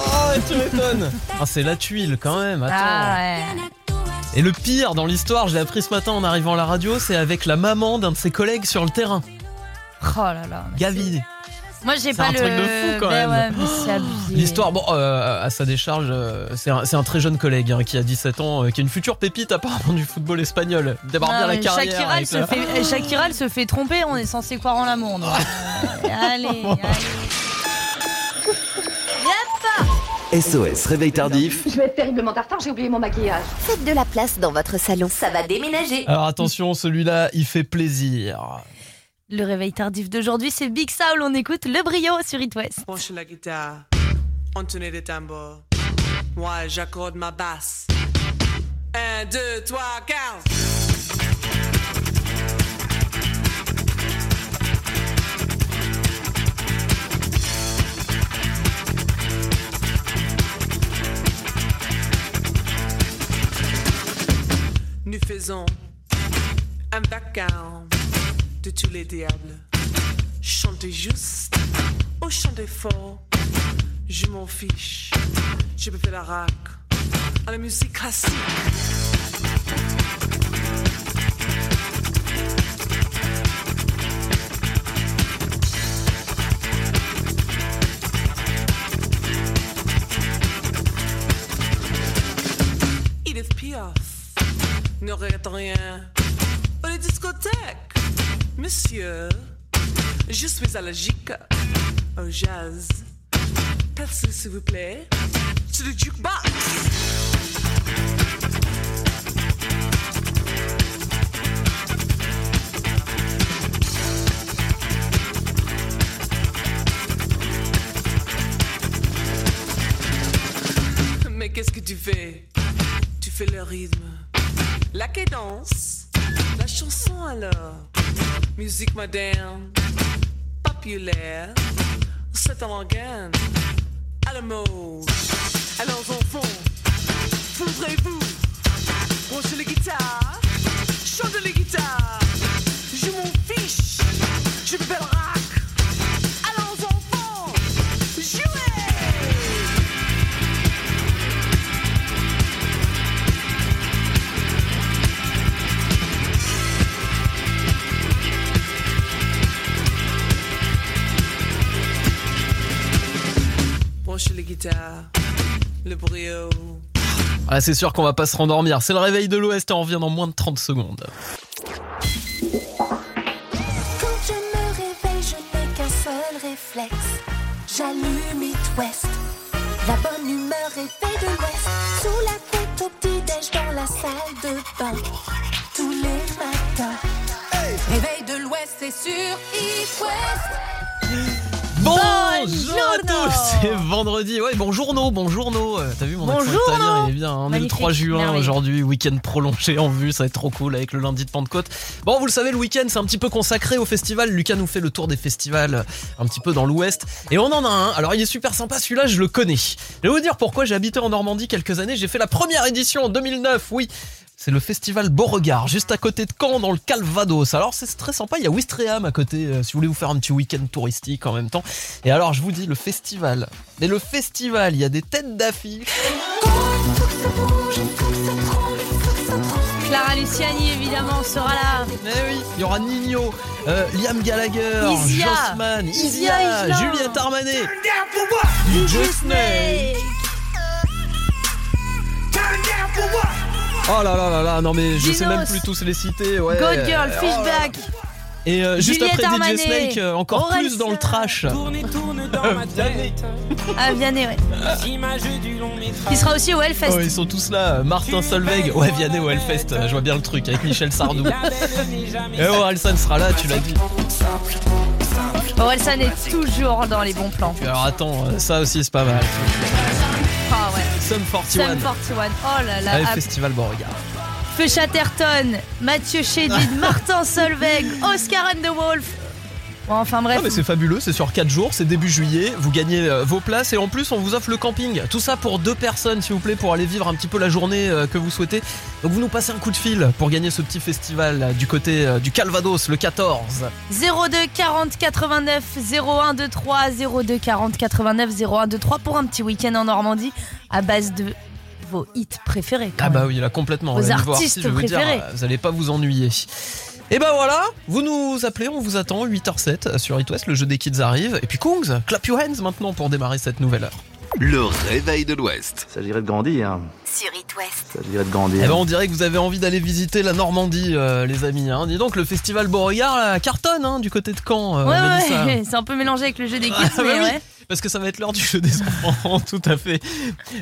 Oh, tu m'étonnes. Ah, c'est la tuile quand même. Attends. Ah ouais. Et le pire dans l'histoire, je l'ai appris ce matin en arrivant à la radio, c'est avec la maman d'un de ses collègues sur le terrain. Oh là là. Gavi. Moi, j'ai C'est pas un le. truc de fou, quand Ben même. ouais, mais c'est abusé. L'histoire, bon, euh, à sa décharge, euh, c'est un, c'est un très jeune collègue hein, qui a 17 ans, euh, qui est une future pépite apparemment du football espagnol. Il démarre Non, bien la mais carrière. Shakira, elle avec se la- fait, Shakira, elle se fait tromper, on est censé croire en l'amour. donc. Euh, [laughs] allez, allez. SOS Réveil Tardif. Je vais être terriblement en retard, j'ai oublié mon maquillage. Faites de la place dans votre salon, ça va déménager. Alors attention, celui-là, il fait plaisir. Le réveil tardif d'aujourd'hui, c'est Big Soul. On écoute le brio sur It West. Penche la guitare, entonner des tambours. Moi, j'accorde ma basse. Un, deux, trois, quinze. Nous faisons un vacarme de tous les diables. Chantez juste ou chantez fort, je m'en fiche. Je peux faire la rack à la musique classique. Edith Piaf ne regrette rien. Les discothèques, monsieur, je suis allergique au jazz. Percez, s'il vous plaît, sur le jukebox. Mais qu'est-ce que tu fais? Tu fais le rythme, la cadence, chanson alors. Musique moderne, populaire, c'est un organe. À la mode. Alors enfants, voudrez-vous brancher les guitares, chanter les guitares. Je m'en fiche, je fais Le brio. Ah, c'est sûr qu'on va pas se rendormir. C'est le réveil de l'Ouest et on revient dans moins de 30 secondes. Quand je me réveille, je n'ai qu'un seul réflexe. J'allume It West. La bonne humeur est faite de l'Ouest. Sous la couette au petit-déj dans la salle de bain. Tous les matins. Réveil de l'Ouest, c'est sur It West. Bonjour à tous, c'est vendredi. Ouais, bonjour no, bonjour no. Euh, T'as vu mon accent Bonjour, italien, no. il est bien. hein. On est le Magnifique, 3 juin aujourd'hui, week-end prolongé en vue, ça va être trop cool avec le lundi de Pentecôte. Bon, vous le savez, le week-end c'est un petit peu consacré au festival. Lucas nous fait le tour des festivals euh, un petit peu dans l'Ouest et on en a un. Alors il est super sympa, celui-là je le connais. Je vais vous dire pourquoi j'ai habité en Normandie quelques années. J'ai fait la première édition en 2009, oui. C'est le festival Beauregard, juste à côté de Caen, dans le Calvados. Alors c'est très sympa, il y a Ouistreham à côté, euh, si vous voulez vous faire un petit week-end touristique en même temps. Et alors je vous dis, le festival. Mais le festival, il y a des têtes d'affiche. Clara Luciani, évidemment, sera là. Mais oui, il y aura Nino, euh, Liam Gallagher, Isia. Jossman, Isia Isia. Juliette Armanet, DJ Snake. Oh là là là là, non mais je sais même plus tous les citer. Ouais. God Girl, Oh. Fishback. Et euh, juste Juliette après Armanet. DJ Snake, euh, encore plus dans le trash. [laughs] Ah, Vianney, ouais. Il sera aussi au Hellfest. Oh, ils sont tous là. Martin Solveig, ouais, Vianney au Hellfest. Je vois bien le truc avec Michel Sardou. Et Orelsan sera là, tu l'as dit. Orelsan est toujours dans les bons plans. Alors attends, euh, ça aussi c'est pas mal. Sum 41. Sum 41. Oh là là. Festival Beauregard. Feu Chatterton, Mathieu Chédid, [laughs] Martin Solveig, Oscar and the Wolf. Bon, enfin bref. Non mais c'est fabuleux, c'est sur 4 jours, c'est début juillet, vous gagnez euh, vos places et en plus on vous offre le camping. Tout ça pour deux personnes s'il vous plaît pour aller vivre un petit peu la journée euh, que vous souhaitez. Donc vous nous passez un coup de fil pour gagner ce petit festival euh, du côté du Calvados le 14. 02 40 89 01 23 02 40 89 01 23 pour un petit week-end en Normandie à base de vos hits préférés. quand Ah bah même. oui là complètement. Vos artistes je vais vous dire, préférés. vous allez pas vous ennuyer. Et bah voilà, vous nous appelez, on vous attend 8h07 sur It West, le jeu des kids arrive. Et puis Kongs, clap your hands maintenant pour démarrer cette nouvelle heure. Le réveil de l'Ouest. Ça dirait de grandir. Sur It West. Ça dirait de grandir. Eh ben on dirait que vous avez envie d'aller visiter la Normandie, euh, les amis. Hein. Dis donc, le festival Beauregard là, cartonne hein, du côté de Caen. euh, Ouais, ouais, [laughs] c'est un peu mélangé avec le jeu des kids, [laughs] Ah, bah mais oui, ouais. Parce que ça va être l'heure du jeu des enfants, [laughs] tout à fait.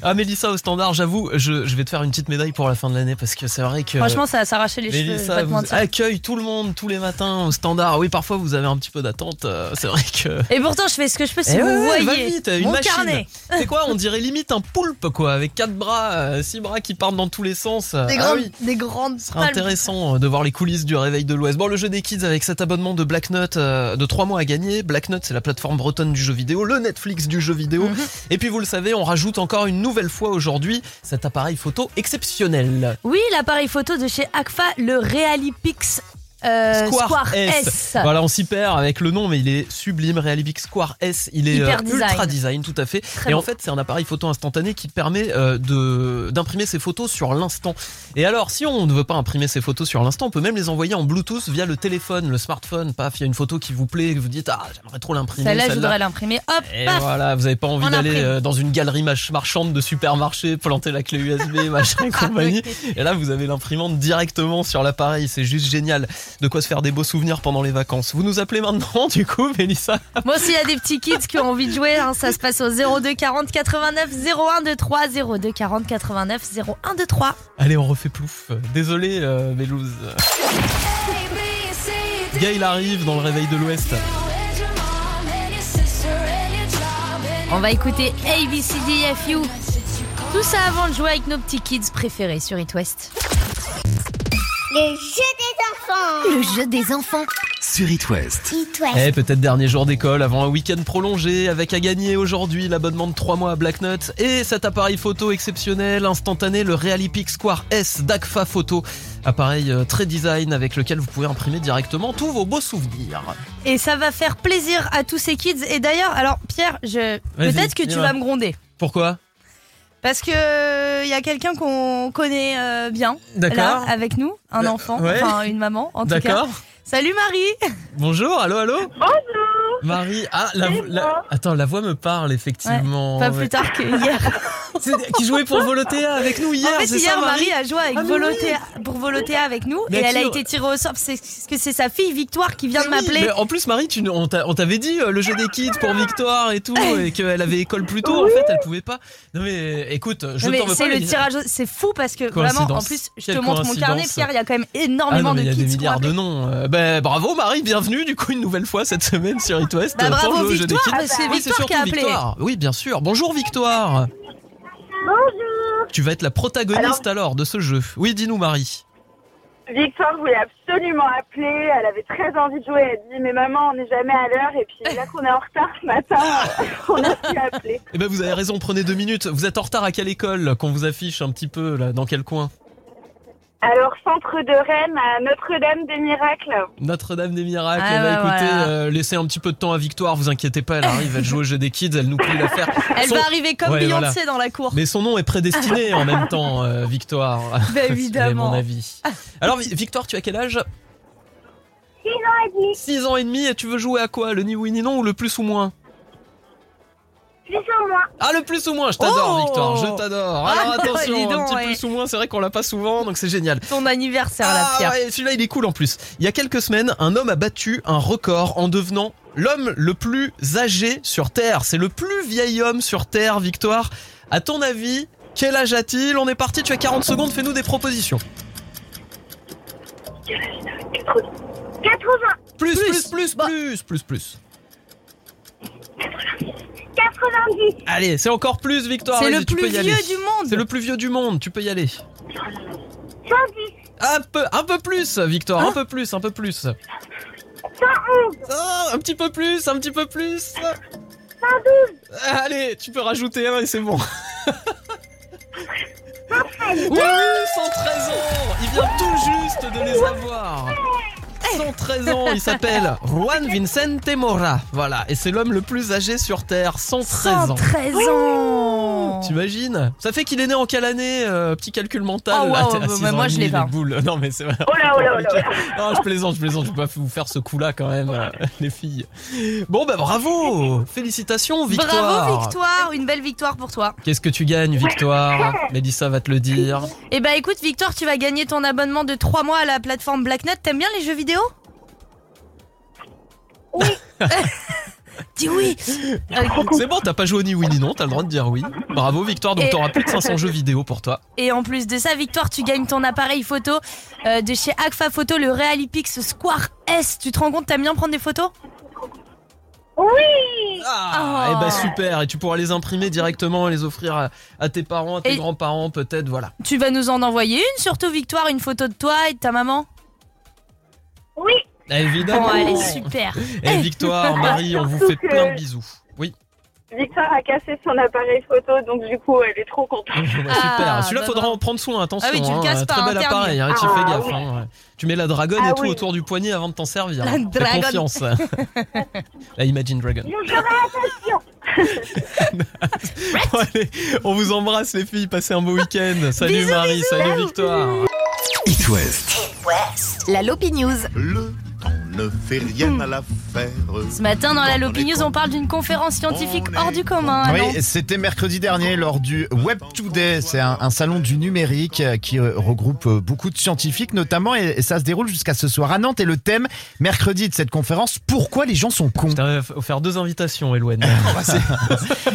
Ah Mélissa au standard, j'avoue, je, je vais te faire une petite médaille pour la fin de l'année parce que c'est vrai que Franchement, ça a s'arraché les cheveux, Mélissa vous mentir. accueille tout le monde tous les matins au standard. Oui, parfois vous avez un petit peu d'attente, euh, c'est vrai que. Et pourtant, je fais ce que je peux si Eh vous ouais, voyez va vite, une mon machine. carnet. C'est quoi On dirait limite un poulpe quoi, avec quatre bras, euh, six bras qui partent dans tous les sens. Des, Ah grandes, oui. des grandes Ce sera intéressant euh, de voir les coulisses du réveil de l'Ouest. Bon, le jeu des kids avec cet abonnement de Black Nut de 3 mois à gagner. Black Nut, c'est la plateforme bretonne du jeu vidéo, le Netflix du jeu vidéo. Mhm. Et puis, vous le savez, on rajoute encore une nouvelle fois aujourd'hui cet appareil photo exceptionnel. Oui, l'appareil photo de chez Agfa, le Realipix euh, Square, S. Voilà, on s'y perd avec le nom, mais il est sublime. Realipix Square S, il est Hyper euh, design. ultra design, tout à fait. Très et en fait, c'est un appareil photo instantané qui permet euh, de d'imprimer ses photos sur l'instant. Et alors, si on ne veut pas imprimer ses photos sur l'instant, on peut même les envoyer en Bluetooth via le téléphone, le smartphone. Paf, il y a une photo qui vous plaît, que vous dites ah j'aimerais trop l'imprimer. Celle-là, je voudrais l'imprimer. Hop, Et paf. voilà, vous n'avez pas envie On d'aller euh, dans une galerie mach- marchande de supermarché, planter la clé USB, [laughs] machin et compagnie. Et là, vous avez l'imprimante directement sur l'appareil. C'est juste génial. De quoi se faire des beaux souvenirs pendant les vacances. Vous nous appelez maintenant, [laughs] du coup, Mélissa Moi, s'il y a des petits kids qui ont envie de jouer, hein, ça se passe au 02 40 89 01 23 02 40 89 01 23. Allez, on refait plouf. Désolé, euh, Mélouse. Gail arrive dans le réveil de l'Ouest. On va écouter ABCDFU. Tout ça avant de jouer avec nos petits kids préférés sur It West. Le jeu des enfants. Le jeu des enfants. Sur It West. It West. Eh, peut-être dernier jour d'école avant un week-end prolongé avec à gagner aujourd'hui l'abonnement de 3 mois à Black Nut et cet appareil photo exceptionnel, instantané, le Realipix Square S d'Agfa Photo. Appareil euh, très design avec lequel vous pouvez imprimer directement tous vos beaux souvenirs. Et ça va faire plaisir à tous ces kids. Et d'ailleurs, alors Pierre, je peut-être que tu vas me gronder. Pourquoi? Parce que il y a quelqu'un qu'on connaît euh, bien D'accord. là avec nous, un Euh, enfant, ouais. enfin une maman en tout cas. D'accord. Salut Marie. Bonjour, allô, allô Bonjour. Marie, ah, la, attends, la voix me parle effectivement. Pas plus tard que hier. [laughs] Qui jouait pour Volotea avec nous hier, en fait, hier ça, Marie a joué avec Ah, Volotea pour Volotea avec nous Mais et elle a été tirée au sort. C'est parce que c'est sa fille Victoire qui vient de Mais m'appeler. en plus, Marie, tu, on t'a- on t'avait dit euh, le jeu des kids pour Victoire et tout, et qu'elle avait école plus tôt. En fait, elle pouvait pas. Non mais écoute, je t'en veux c'est pas. le tirage, c'est fou parce que vraiment, en plus, je Quelle te montre mon carnet. Pierre, il y a quand même Ah énormément non, de il y a kids. des milliards de noms. Euh, ben, bravo Marie, bienvenue du coup une nouvelle fois cette semaine sur It West. Bah, bravo, jeu des Victoire, kids. parce que Oui, c'est Victoire qui a surtout appelé. Victoire. Oui, bien sûr. Bonjour Victoire. Bonjour. Tu vas être la protagoniste alors, de ce jeu. Oui, dis-nous Marie. Victoire voulait absolument appeler. Elle avait très envie de jouer. Elle dit Mais maman, on n'est jamais à l'heure. Et puis là qu'on est en retard ce matin, [laughs] on a pu appeler. Eh ben vous avez raison, prenez deux minutes. Vous êtes en retard à quelle école qu'on vous affiche un petit peu là Dans quel coin? Alors, centre de Rennes à Notre-Dame des Miracles. Notre-Dame des Miracles. Ah Eh ben, bah écoutez, voilà. euh, laissez un petit peu de temps à Victoire, vous inquiétez pas, elle arrive, elle joue au jeu des kids, elle nous plie l'affaire. Elle Son- va arriver comme Ouais, Beyoncé voilà. dans la cour. Mais son nom est prédestiné en même temps, euh, Victoire. Bah, [laughs] C'est évidemment. mon avis. Alors, Vi- Victoire, tu as quel âge? 6 ans et demi. 6 ans et demi et tu veux jouer à quoi? Le ni oui ni non ou le plus ou moins? Plus ou moins. Ah, le plus ou moins, je t'adore, Oh Victoire, je t'adore. Alors Ah, attention, donc, un petit ouais. plus ou moins, c'est vrai qu'on l'a pas souvent, donc c'est génial. Ton anniversaire, Ah Pierre. ouais, celui-là il est cool en plus. Il y a quelques semaines, un homme a battu un record en devenant l'homme le plus âgé sur Terre. C'est le plus vieil homme sur Terre, Victoire. À ton avis, quel âge a-t-il? On est parti, tu as 40 secondes, fais-nous des propositions. 80. Plus, plus, plus, plus, plus, plus. 90. Allez, c'est encore plus, Victoire. C'est le tu peux plus aller. vieux du monde. C'est le plus vieux du monde, tu peux y aller. 110. Un peu, un peu plus, Victor, un peu plus, un peu plus. 111. Oh, un petit peu plus, un petit peu plus. 112. Allez, tu peux rajouter un et c'est bon. 113. Oui, 113 ans Il vient tout juste de les avoir 113 ans, il s'appelle Juan Vicente Mora. Voilà, et c'est l'homme le plus âgé sur Terre, 113 ans. 113 ans T'imagines? Ça fait qu'il est né en quelle année euh, Petit calcul mental. Oh, wow, bah, bah, moi, je l'ai pas. Non mais c'est vrai. Oh là, oh là, oh là, oh [laughs] là. Non, je plaisante, je plaisante, je peux pas vous faire ce coup-là quand même, euh, [laughs] les filles. Bon bah bravo Félicitations Victoire Bravo Victoire, une belle victoire pour toi. Qu'est-ce que tu gagnes Victoire? [laughs] Mélissa va te le dire. Eh bah écoute Victoire, tu vas gagner ton abonnement de 3 mois à la plateforme Blacknet. T'aimes bien les jeux vidéo? Oui. [laughs] Dis oui. C'est bon, t'as pas joué ni oui ni non, t'as le droit de dire oui. Bravo Victoire, donc Et- t'auras plus de 500 jeux vidéo pour toi. Et en plus de ça, Victoire, tu gagnes ton appareil photo euh, de chez Agfa Photo, le Realipix Square S. Tu te rends compte, t'aimes bien prendre des photos? Oui. Ah, Oh. et bah super, et tu pourras les imprimer directement et les offrir à, à tes parents, à tes Et- grands-parents peut-être, voilà. Tu vas nous en envoyer une, surtout Victoire, une photo de toi et de ta maman? Oui. Évidemment Bon, allez, super. Et Victoire, Marie, on vous fait plein de bisous. Oui, Victoire a cassé son appareil photo, donc du coup, elle est trop contente. [laughs] bah, super. Ah, Celui-là, bah, faudra bah. en prendre soin, attention. Ah oui, tu le hein, casses un pas, Très bel appareil, hein, tu Ah, fais gaffe. oui. hein, ouais. Tu mets la dragonne Ah et tout oui. autour du poignet avant de t'en servir. La dragonne. confiance. [laughs] la Imagine Dragon. Je ferai attention. Bon, allez, on vous embrasse les filles, passez un beau week-end. Salut Bisous, Marie, bisous. salut Victoire. It West. La Lopi News. Le ne fait rien à l'affaire. Ce matin, dans la Quand on parle d'une conférence scientifique hors du commun. Oui, c'était mercredi dernier lors du Web Today. C'est un, un salon du numérique euh, qui regroupe euh, beaucoup de scientifiques notamment et, et ça se déroule jusqu'à ce soir à Nantes. Et le thème mercredi de cette conférence, pourquoi les gens sont cons? Je t'avais offert deux invitations, Eloane. [laughs]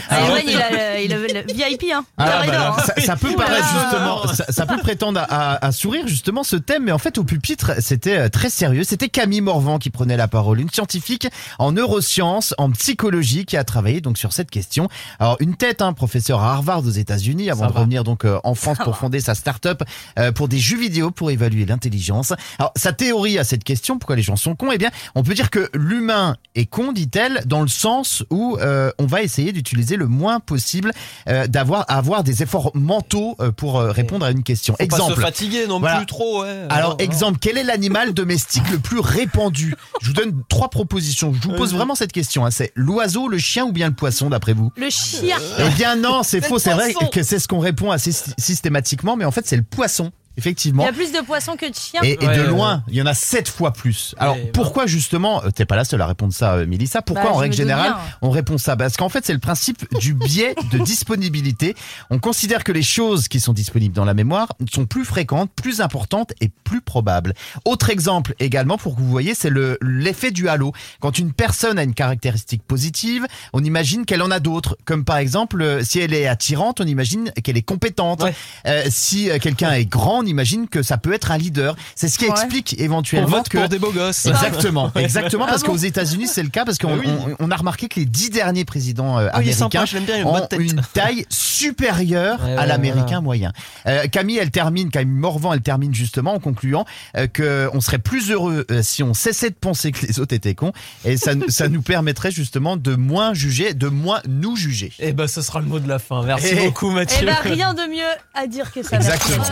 Ah, Eloane, il a le, il a le VIP, hein. Ah, bah, alors, hein. ça, ça peut Ouh paraître là. justement, ça, ça peut prétendre à, à- à sourire justement ce thème, mais en fait au pupitre c'était euh, très sérieux. C'était Camille Morvan qui prenait la parole, une scientifique en neurosciences, en psychologie, qui a travaillé donc sur cette question. Alors une tête, hein, professeur à Harvard aux États-Unis, avant Ça de va. revenir donc euh, en France pour fonder sa start-up euh, pour des jeux vidéo pour évaluer l'intelligence. Alors sa théorie à cette question, pourquoi les gens sont cons? Eh bien, on peut dire que l'humain est con, dit-elle, dans le sens où euh, on va essayer d'utiliser le moins possible euh, d'avoir avoir des efforts mentaux euh, pour répondre à une question. Faut pas exemple. se fatiguer non Voilà. plus trop, ouais. Alors, exemple, quel est l'animal domestique le plus répandu Je vous donne trois propositions. Je vous pose vraiment cette question. hein. C'est l'oiseau, le chien ou bien le poisson, d'après vous Le chien. Eh bien non, c'est faux. C'est vrai que c'est ce qu'on répond assez sy- systématiquement, mais en fait, c'est le poisson. Il Effectivement. y a plus de poissons que de chiens. Et, et Ouais, de ouais, loin, il y en a sept fois plus. Alors Ouais, pourquoi justement, euh, t'es pas la seule à répondre ça, euh, Mélissa, pourquoi Bah, en règle générale bien. on répond ça? Parce qu'en fait c'est le principe du biais de disponibilité. On considère que les choses qui sont disponibles dans la mémoire sont plus fréquentes, plus importantes et plus probables. Autre exemple également pour que vous voyez, c'est le l'effet du halo. Quand une personne a une caractéristique positive, on imagine qu'elle en a d'autres. Comme par exemple, euh, si elle est attirante, on imagine qu'elle est compétente. Ouais. Euh, si quelqu'un est grand, on imagine que ça peut être un leader. C'est ce qui Ouais. explique On éventuellement vote que pour des beaux gosses. Exactement, [laughs] exactement, parce Ah bon qu'aux États-Unis c'est le cas, parce qu'on oui. on, on a remarqué que les dix derniers présidents euh, il est américains sympa, bien, une ont tête. une taille supérieure Ouais, à l'américain voilà. moyen. Euh, Camille, elle termine, Camille Morvan, elle termine justement en concluant euh, que on serait plus heureux euh, si on cessait de penser que les autres étaient cons, et ça, nous- ça nous permettrait justement de moins juger, de moins nous juger. Et bah ce sera le mot de la fin. Merci Eh. beaucoup Eh Mathieu. ben rien de mieux à dire que ça. Exactement.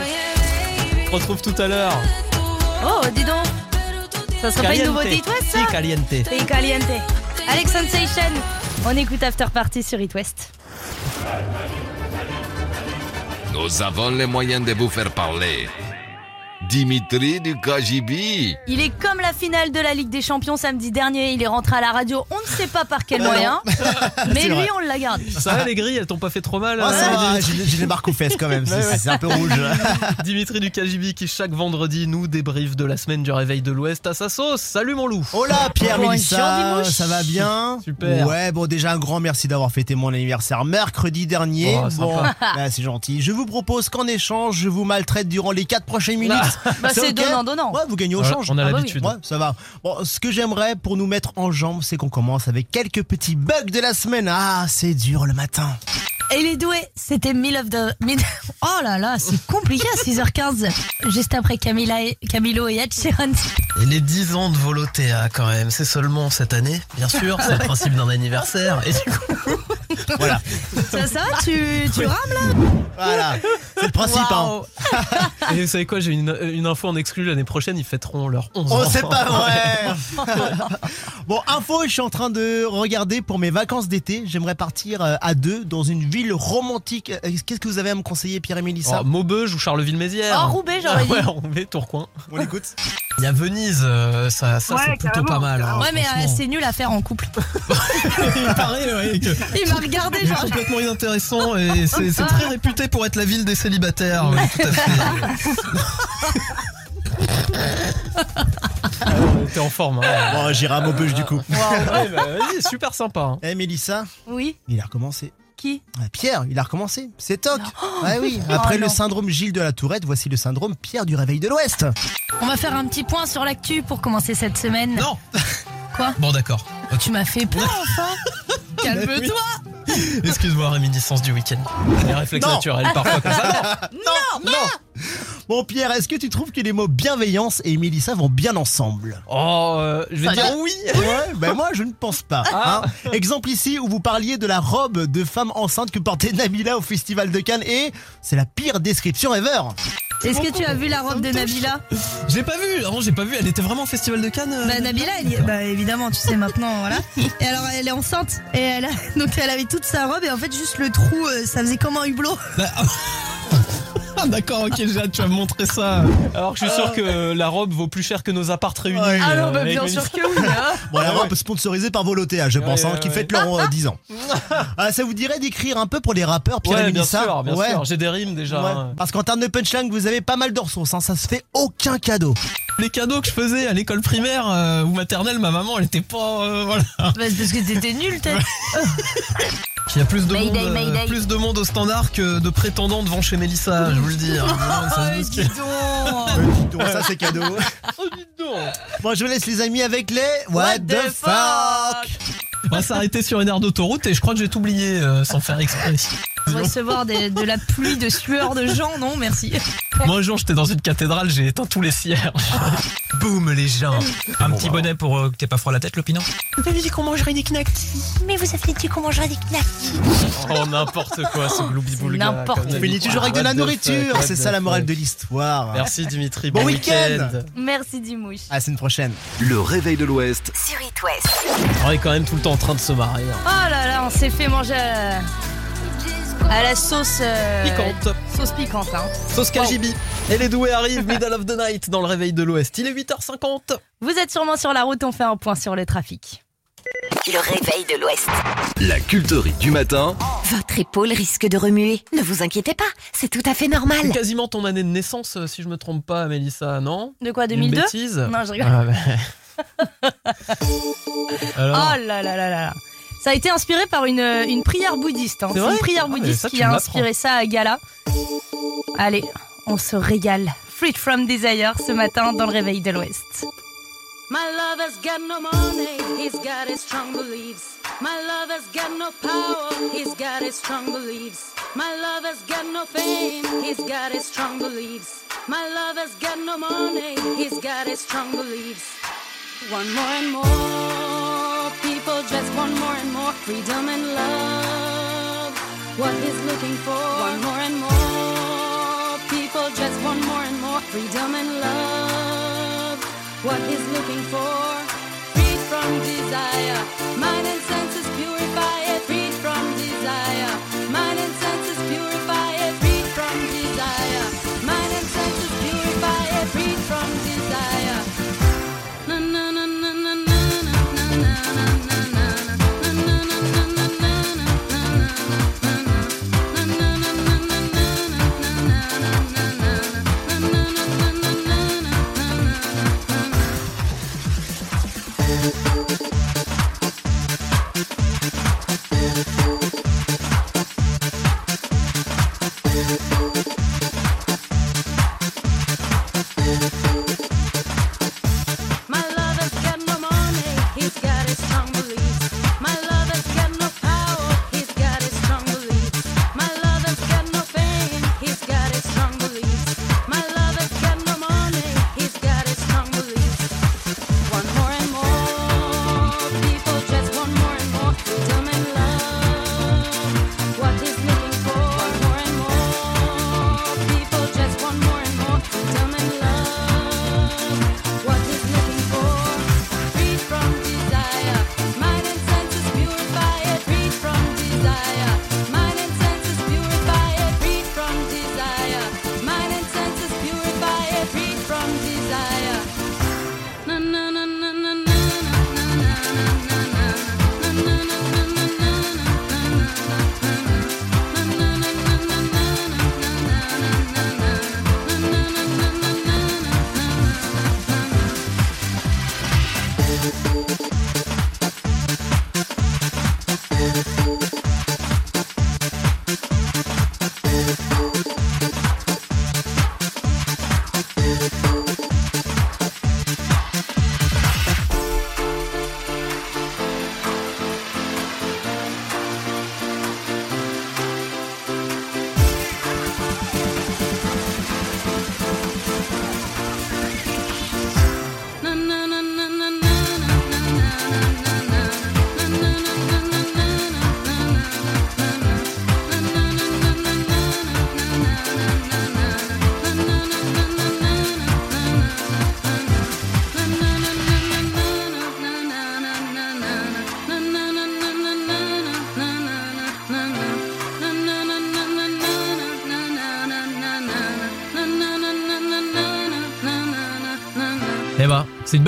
Se retrouve tout à l'heure. Oh, dis donc. Ça serait pas une nouveauté West, ça Si, caliente. Et caliente. Alex Sensation. On écoute After Party sur It West. Nous avons les moyens de vous faire parler. Dimitri du KGB. Il est comme la finale de la Ligue des Champions samedi dernier. Il est rentré à la radio. On ne sait pas par quel moyen. [laughs] mais lui, vrai. on l'a gardé. Ça va les grilles, elles t'ont pas fait trop mal Ah, euh, j'ai les marques aux fesses quand même, [laughs] c'est Ouais, un peu rouge. [laughs] Dimitri du KGB qui chaque vendredi nous débriefe de la semaine du réveil de l'Ouest à sa sauce. Salut mon loup. Oh là, Pierre Mélissa, Dimouche. ça va bien Super. Ouais, bon déjà un grand merci d'avoir fêté mon anniversaire mercredi dernier. Oh, bon, bah, c'est gentil. Je vous propose qu'en échange, je vous maltraite durant les 4 prochaines minutes. Bah, c'est donnant-donnant. Ouais, vous gagnez au Ouais, change. on a Ah bah l'habitude. Ouais, ça va. Bon, ce que j'aimerais pour nous mettre en jambe, c'est qu'on commence avec quelques petits bugs de la semaine. Ah, c'est dur le matin. Et les doués, c'était Mill of the... Mid- [laughs] Oh là là, c'est compliqué à 6h15. Juste après Camila et... Camilo et Ed Sheeran. Et les 10 ans de Volotea quand même, c'est seulement cette année, bien sûr, c'est le principe d'un anniversaire. Et du coup, [laughs] Voilà. Ça, ça va tu, tu rames là? Voilà. C'est le principe, hein. [laughs] Et vous savez quoi, j'ai une, une info en exclu, l'année prochaine ils fêteront leurs 11 ans. Oh, c'est pas vrai [laughs] Bon, info, je suis en train de regarder pour mes vacances d'été. J'aimerais partir euh, à deux dans une ville romantique. Euh, Qu'est-ce que vous avez à me conseiller, Pierre et Mélissa Oh, Maubeuge ou Charleville-Mézières Oh, Roubaix, j'aurais [laughs] dit. Ouais, Roubaix, Tourcoing. On écoute Il y a Venise, euh, ça, ça Ouais, c'est plutôt carrément, pas mal. hein, Ouais, mais euh, franchement. c'est nul à faire en couple. Il paraît, ouais, que- Il m'a regardé, genre. complètement inintéressant et c'est c'est très réputé pour être la ville des célibataires. oui, tout à fait. [laughs] T'es en forme. Hein. Bon, j'irai à Maubeuge du coup. Ouais, bah, vas-y, super sympa. hein. Eh, Mélissa, Oui, il a recommencé. qui? Ah, Pierre, il a recommencé. C'est toc. Ouais, oui. Après Oh, le non. syndrome Gilles de la Tourette, voici le syndrome Pierre du Réveil de l'Ouest. On va faire un petit point sur l'actu pour commencer cette semaine. Non. Quoi? Bon, d'accord. [laughs] Tu m'as fait peur, enfin [laughs] Calme-toi Excuse-moi, réminiscence du week-end. Les réflexes Non. naturels, parfois comme ça. [laughs] Non, non Bon, Pierre, est-ce que tu trouves que les mots bienveillance et Mélissa vont bien ensemble? Oh, euh, je vais Ça dire va. oui. Ouais, ben moi je ne pense pas. Ah. hein. Exemple ici où vous parliez de la robe de femme enceinte que portait Nabila au festival de Cannes et c'est la pire description ever. Est-ce que tu as vu la robe de Nabila? J'ai pas vu. Non, j'ai pas vu. Elle était vraiment au festival de Cannes. euh, Bah Nabila, elle y est- bah évidemment, tu sais maintenant, Et alors elle est enceinte. Et elle [laughs] donc elle avait toute sa robe. Et en fait juste le trou, euh, ça faisait comme un hublot. Bah, Ah, [laughs] D'accord, ok, hâte, tu vas me montrer ça. Alors que je suis sûr que la robe vaut plus cher que nos appartes réunis. Ouais. Ah non, euh, bah bien sûr que oui. hein. Bon, la robe sponsorisée par Volotea, je pense, Ouais, hein, qui fête leur euh, 10 ans. [laughs] Ah, ça vous dirait d'écrire un peu pour les rappeurs, Pierre et Ouais, bien Mélissa sûr, bien Ouais. sûr. J'ai des rimes déjà. Ouais. hein. Parce qu'en termes de punchline, vous avez pas mal de ressources, hein, ça se fait aucun cadeau. Les cadeaux que je faisais à l'école primaire euh, ou maternelle, ma maman, elle était pas. euh, voilà. Bah, c'est parce que t'étais nul, t'es. [laughs] Il y a plus de, Mayday, monde, euh, mayday. plus de monde au standard que de prétendants devant chez Mélissa, je vous le dis. hein. [laughs] Oh, bouscule. dis donc. [laughs] Euh, donc, ça c'est cadeau. [laughs] Oh, dis donc. Bon, je vous laisse les amis avec les What, What the the fuck? On va s'arrêter sur une aire d'autoroute et je crois que j'ai tout oublié euh, sans faire exprès. Recevoir des- de la pluie de sueur de gens, non? Merci. Moi un jour j'étais dans une cathédrale, j'ai éteint tous les cierges. Boum les gens. Un petit bonnet pour euh, que t'aies pas froid la tête, l'opinion Vous avez dit qu'on mangerait des knackis. Mais vous avez dit qu'on mangerait des knackis. Oh n'importe quoi ce gloubi n'importe On finit toujours avec de la nourriture, c'est ça la morale de l'histoire. Merci Dimitri, Bon bon, week-end. week-end. Merci Dimouche. À la semaine prochaine. Le réveil de l'Ouest Sur It West. On est quand même tout le temps en train de se marier. hein. Oh là là, on s'est fait manger à la, à la sauce euh, Piquante. Sauce piquante, hein. Sauce KGB. Et les doués arrivent, middle of the night dans le réveil de l'Ouest. Il est 8h50. Vous êtes sûrement sur la route, on fait un point sur le trafic. Le réveil de l'Ouest. La culterie du matin Votre épaule risque de remuer. Ne vous inquiétez pas, c'est tout à fait normal. C'est quasiment ton année de naissance, euh, si je me trompe pas, Mélissa, non? De quoi, Une 2002 bêtise? Non, je rigole. Ah, bah. [laughs] Alors, Oh là là là là là. Ça a été inspiré par une, une prière bouddhiste. hein. C'est une prière Ah, bouddhiste ça, tu qui a inspiré ça à Gala. Allez, on se régale. Freed from Desire ce matin dans le réveil de l'Ouest. My lover's got no money, he's got his strong beliefs. My lover's got no power, he's got his strong beliefs. My lover's got no fame, he's got his strong beliefs. My lover's got no money, he's got his strong beliefs. One more and more, people just want more and more freedom and love. What he's looking for, one more and more, people just want more and more freedom and love. What he's looking for, freed from desire, mind and senses purify it,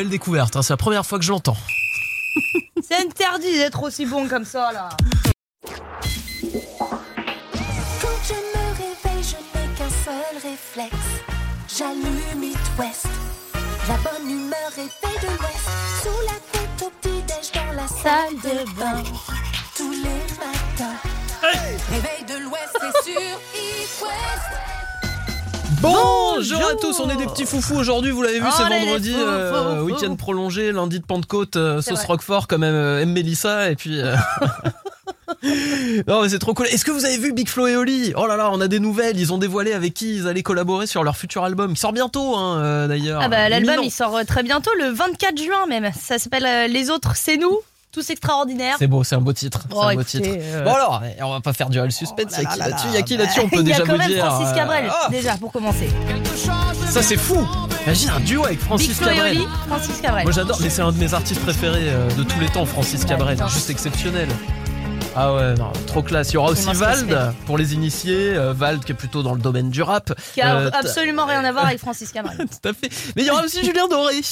découverte, hein, c'est la première fois que je l'entends. C'est interdit d'être aussi bon comme ça là. Bonjour à tous, on est des petits foufous aujourd'hui, vous l'avez vu, Oh, c'est vendredi, euh, week-end prolongé, lundi de Pentecôte, euh, sauce vrai. Roquefort comme aime, euh, aime Mélissa, et puis... euh, [laughs] non mais c'est trop cool. Est-ce que vous avez vu Big Flo et Oli? Oh là là, on a des nouvelles, ils ont dévoilé avec qui ils allaient collaborer sur leur futur album, qui sort bientôt hein, euh, d'ailleurs. Ah bah l'album il sort très bientôt, le 24 juin même. Ça s'appelle Les autres c'est nous, tous extraordinaires. C'est beau, c'est un beau titre. c'est Oh, un beau titre. euh, Bon alors, on va pas faire durer le suspense. y a qui là là là-dessus [laughs] là. Il y a qui là-dessus On peut Il y déjà a quand vous même dire. Francis euh, Cabrel, ah, déjà pour commencer. ça c'est fou. Imagine un duo avec Francis Cabrel. Oli, Francis Cabrel. Moi j'adore, mais c'est un de mes artistes préférés euh, de tous les temps, Francis Cabrel, juste exceptionnel. Ah ouais, non, trop classe. Il y aura aussi Vald pour les initiés, euh, Vald qui est plutôt dans le domaine du rap. Qui a Euh, absolument rien à voir avec Francis [laughs] Cabrel. Tout à fait. Mais il y aura aussi Julien Doré.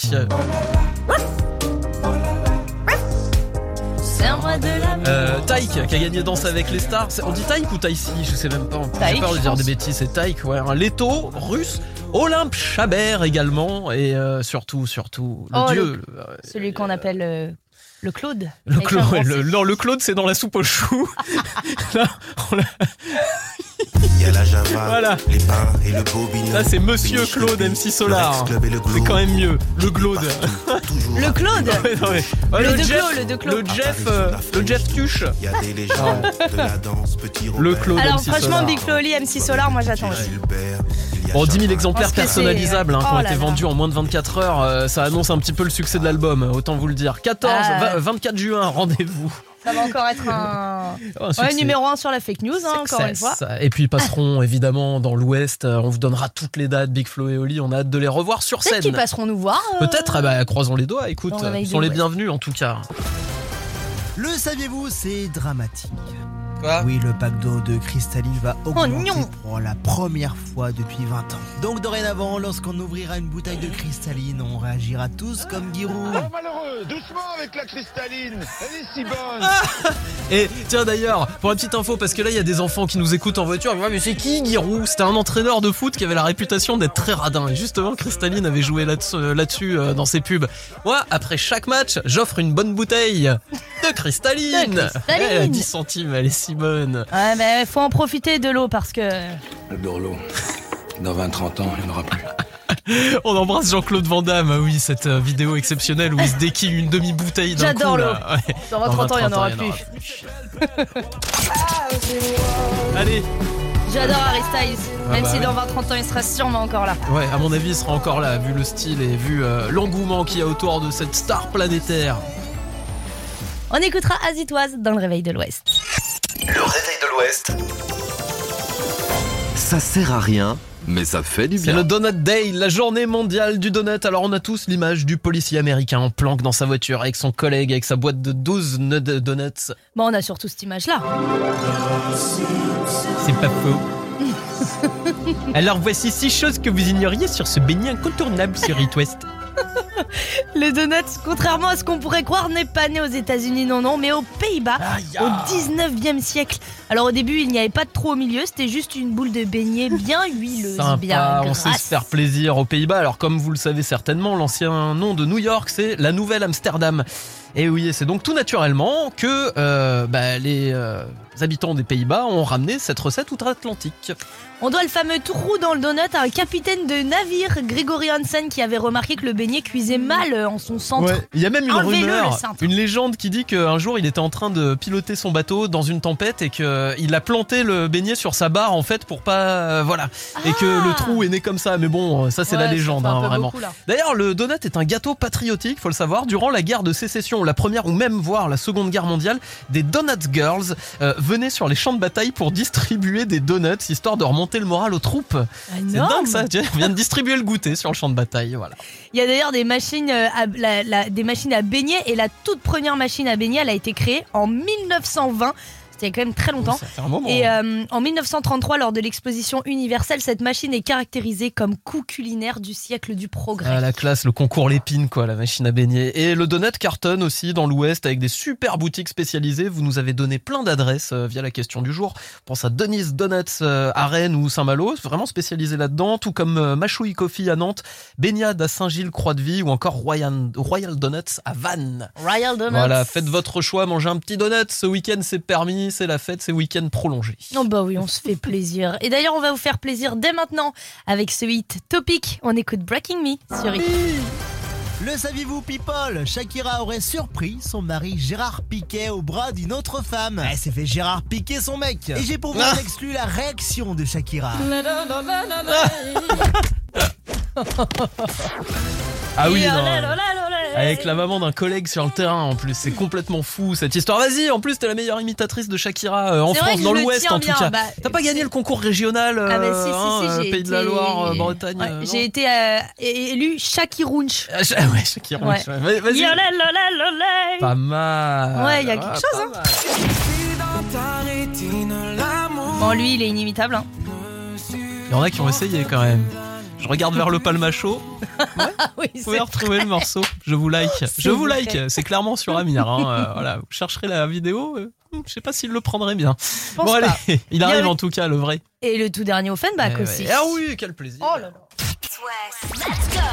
Euh, Taïk qui a gagné Danse avec les stars. On dit Taïk ou Taïsi Je sais même pas. J'ai peur de dire des bêtises. C'est Taïk, ouais. Un Leto russe. Olympe Chabert également. Et euh, surtout, surtout, le Oh, dieu. le- le- Celui qu'on appelle euh, le Claude. Le Claude, le- non, le Claude, c'est dans la soupe aux choux. [laughs] Là, on l'a- Il y a la Java, Voilà. les pains et le bobignon. Là, c'est Monsieur Claude le MC Solar. le le C'est quand même mieux. Le Claude. [laughs] Le Claude Ouais, non, mais- ouais, Le le, De Jeff, Clos, le De Clos. le Jeff, euh, le Jeff Tuche. Il y a des légendes de la danse, petit Le Robert. Claude Alors MC franchement Solar. Big Flo et Oli, MC Solar, moi j'attends Bon, 10 000 Java. exemplaires personnalisables hein, qui Oh ont là été là. vendus en moins de 24 heures. euh, ça annonce un petit peu le succès de l'album, autant vous le dire. 14, Ah. Va- 24 juin, rendez-vous. Ça va encore être un, [laughs] un ouais, numéro 1 sur la fake news, hein, encore une fois. Et puis ils passeront [laughs] évidemment dans l'Ouest. euh, On vous donnera toutes les dates, Big Flo et Oli. On a hâte de les revoir sur Peut-être scène. qu'ils passeront nous voir. euh, Peut-être, eh ben, croisons les doigts. Écoute, ils sont les bienvenus en tout cas. Le saviez-vous, c'est dramatique. Quoi Oui, le pack d'eau de cristalline va augmenter non. pour la première fois depuis 20 ans. Donc dorénavant, lorsqu'on ouvrira une bouteille de cristalline, on réagira tous comme Giroud. malheureux, doucement avec la cristalline, elle est si bonne. [laughs] Et tiens d'ailleurs, pour la petite info, parce que là il y a des enfants qui nous écoutent en voiture, mais c'est qui Giroud? C'était un entraîneur de foot qui avait la réputation d'être très radin. Et justement, Cristaline avait joué là-dessus là-dessus, euh, dans ses pubs. Moi, après chaque match, j'offre une bonne bouteille de Cristaline. De Cristalline. Eh, à 10 centimes, elle est si Ouais, mais faut en profiter de l'eau parce que. Le Dorlo. Dans 20-30 ans, il n'y en aura plus. [laughs] On embrasse Jean-Claude Van Damme. Ah oui, cette euh, vidéo exceptionnelle où il se déquille une demi-bouteille d'un J'adore coup. l'eau. là. Ouais. Dans 20 30 ans, il y en aura plus. Allez, J'adore Harry Styles. Ah Même bah si oui. dans 20 30 ans, il sera sûrement encore là. Ouais, à mon avis, il sera encore là, vu le style et vu euh, l'engouement qu'il y a autour de cette star planétaire. On écoutera Azitoise dans le réveil de l'Ouest. Le réveil de l'Ouest. Ça sert à rien, mais ça fait du C'est bien. le Donut Day, la journée mondiale du donut. Alors, on a tous l'image du policier américain en planque dans sa voiture avec son collègue, avec sa boîte de 12 nut- donuts. Bon, on a surtout cette image-là. C'est pas faux. [laughs] Alors, voici six choses que vous ignoriez sur ce beignet incontournable sur It West. Le donut, contrairement à ce qu'on pourrait croire, n'est pas né aux États-Unis, non, non, mais aux Pays-Bas, au 19e siècle. Alors au début, il n'y avait pas de trou au milieu, c'était juste une boule de beignet bien huileuse, bien Sympa, on grasse. sait se faire plaisir aux Pays-Bas. Alors comme vous le savez certainement, l'ancien nom de New York, c'est la Nouvelle Amsterdam. Et oui, c'est donc tout naturellement que euh, bah, les euh, habitants des Pays-Bas ont ramené cette recette outre-Atlantique. On doit le fameux trou dans le donut à un capitaine de navire, Gregory Hansen, qui avait remarqué que le beignet cuisait mal euh, en son centre. Ouais, il y a même une rumeur, une légende qui dit qu'un jour il était en train de piloter son bateau dans une tempête et qu'il a planté le beignet sur sa barre en fait pour pas euh, voilà et que le trou est né comme ça. Mais bon, ça c'est Ah. Ouais, la légende hein, vraiment. D'ailleurs, le donut est un gâteau patriotique, faut le savoir. Durant la guerre de sécession, la première ou même voire la seconde guerre mondiale, des Donut Girls euh, venaient sur les champs de bataille pour distribuer des donuts histoire de remonter le moral aux troupes. C'est dingue ça. On vient de distribuer le goûter sur le champ de bataille. Voilà. Il y a d'ailleurs des machines, euh, à, la- la- des machines à baigner et la toute première machine à baigner, elle a été créée en 1920. C'était il y a quand même très longtemps. Ça fait un moment. Et euh, en 1933, lors de l'exposition universelle, cette machine est caractérisée comme coup culinaire du siècle du progrès. Ah, la classe, le concours Lépine, quoi, la machine à baigner. Et le donut carton aussi dans l'Ouest avec des super boutiques spécialisées. Vous nous avez donné plein d'adresses euh, via la question du jour. On pense à Denise Donuts euh, à Rennes ou Saint-Malo, vraiment spécialisé là-dedans, tout comme Machouille Coffee à Nantes, Baignade à Saint-Gilles, Croix-de-Vie ou encore Royal, Royal Donuts à Vannes. Royal Donuts. Voilà, faites votre choix, mangez un petit donut. Ce week-end, c'est permis, c'est la fête, c'est week-end prolongé. Oh bah oui, on se fait plaisir. Et d'ailleurs, on va vous faire plaisir dès maintenant avec ce hit Topic. On écoute Breaking Me sur Hit. Le saviez-vous, people? Shakira aurait surpris son mari Gérard Piquet au bras d'une autre femme. Elle s'est fait Gérard Piquet son mec. Et j'ai pour vous Ah. exclu la réaction de Shakira. [laughs] Ah oui, non. Avec la maman d'un collègue sur le terrain en plus, c'est complètement fou cette histoire. Vas-y, en plus t'es la meilleure imitatrice de Shakira euh, en France, dans l'Ouest en tout bien, cas. bah, T'as pas gagné le concours régional Ah bah si, si, si, euh, j'ai Pays de la Loire, euh, Bretagne. Ouais, euh, j'ai été élue Shakirounch. Ah, Sha- ouais, ouais. Vas-y. Pas mal. Ouais, il y a Ah, quelque chose. Hein. Bon, lui, il est inimitable. Hein. Il y en a qui ont essayé quand même. Je regarde vers le palmacho. [laughs] oui, Vous pouvez retrouver le morceau. Je vous like. Je vous vrai. like. C'est clairement sur Amir. hein. Euh, voilà, vous chercherez la vidéo. euh, Je sais pas s'il le prendrait bien. pense Bon allez, pas. [laughs] il arrive avait- en tout cas le vrai. Et le tout dernier Offenbach Eh aussi. ouais. Ah oui, quel plaisir. Oh là là.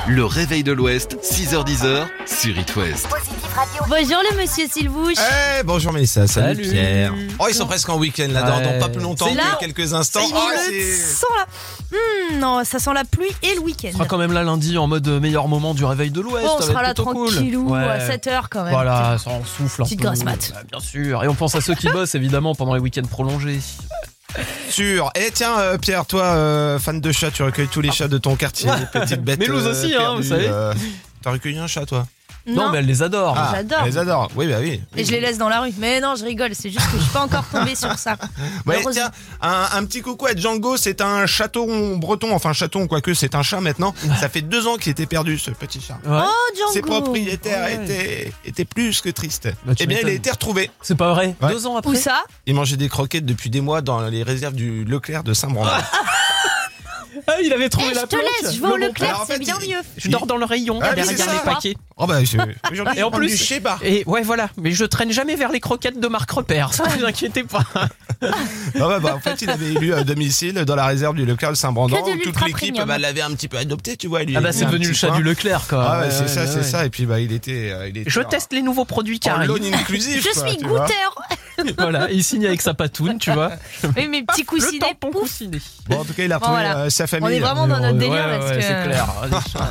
Le réveil de l'Ouest, 6h10 sur It West. Bonjour le monsieur Sylvouche. Eh, bonjour Mélissa, salut, Salut. Pierre. Oh, ils sont presque en week-end là, dans, Ouais. dans pas plus longtemps C'est là. que quelques instants. Oh, le c'est- sent la... Hmm, non, ça sent la pluie et le week-end. On sera quand même là lundi en mode meilleur moment du réveil de l'Ouest. Oh, on ça va sera être là plutôt cool. tranquillou Ouais. à 7h quand même. Voilà, ça en souffle un Petite peu. grasse mat. Bien sûr. Et on pense à ceux qui [laughs] bossent évidemment pendant les week-ends prolongés. Sûr. Et tiens, euh, Pierre, toi, euh, fan de chats, tu recueilles tous les chats de ton quartier, les petites bêtes. [laughs] Mais nous euh, aussi, hein, vous savez. euh, T'as recueilli un chat, toi? Non, mais elle les adore. Ah, J'adore. Elle les adore. Oui, bah oui. Et je les laisse dans la rue. Mais non, je rigole, c'est juste que je suis pas encore tombée sur ça. [laughs] Ouais, Heureusement. tiens, un, un petit coucou à Django, c'est un chaton breton, enfin chaton, quoique c'est un chat maintenant. Ça fait deux ans qu'il était perdu, ce petit chat. Ouais. Oh, Django Ses propriétaires Ouais. étaient, étaient plus que tristes. Bah, tu eh bien, il a m'étonnes. été retrouvé. C'est pas vrai. Ouais. Deux ans après. Où ça? Il mangeait des croquettes depuis des mois dans les réserves du Leclerc de Saint-Brandon. [laughs] Ah, il avait trouvé Eh, la je te planque. laisse, je vais au Leclerc, c'est fait, bien il- mieux. Je dors dans le rayon Ah, derrière les paquets. Oh bah, je- Et en plus, du Sheba. et ouais voilà, mais je traîne jamais vers les croquettes de Marc Repère, ça ne vous inquiétez pas. Ah ouais, bah, en fait, il avait élu à domicile dans la réserve du Leclerc de Saint-Brandon. Toute l'équipe bah, l'avait un petit peu adopté, tu vois. lui Ah bah c'est devenu le chat coin. du Leclerc quoi. Ah ouais, c'est ouais, ça, ouais, c'est ça. Et puis bah, il était, euh, il était Je teste les nouveaux produits qui en arrivent. Je suis goûteur. [laughs] voilà, il signe avec sa patoune, tu vois. Oui, mes petits Le coussinets, tampon pouf. coussiné. Bon, en tout cas, il a Bon, retrouvé voilà. euh, sa famille. On est vraiment dans notre délire ouais, parce ouais, que. c'est clair. [laughs]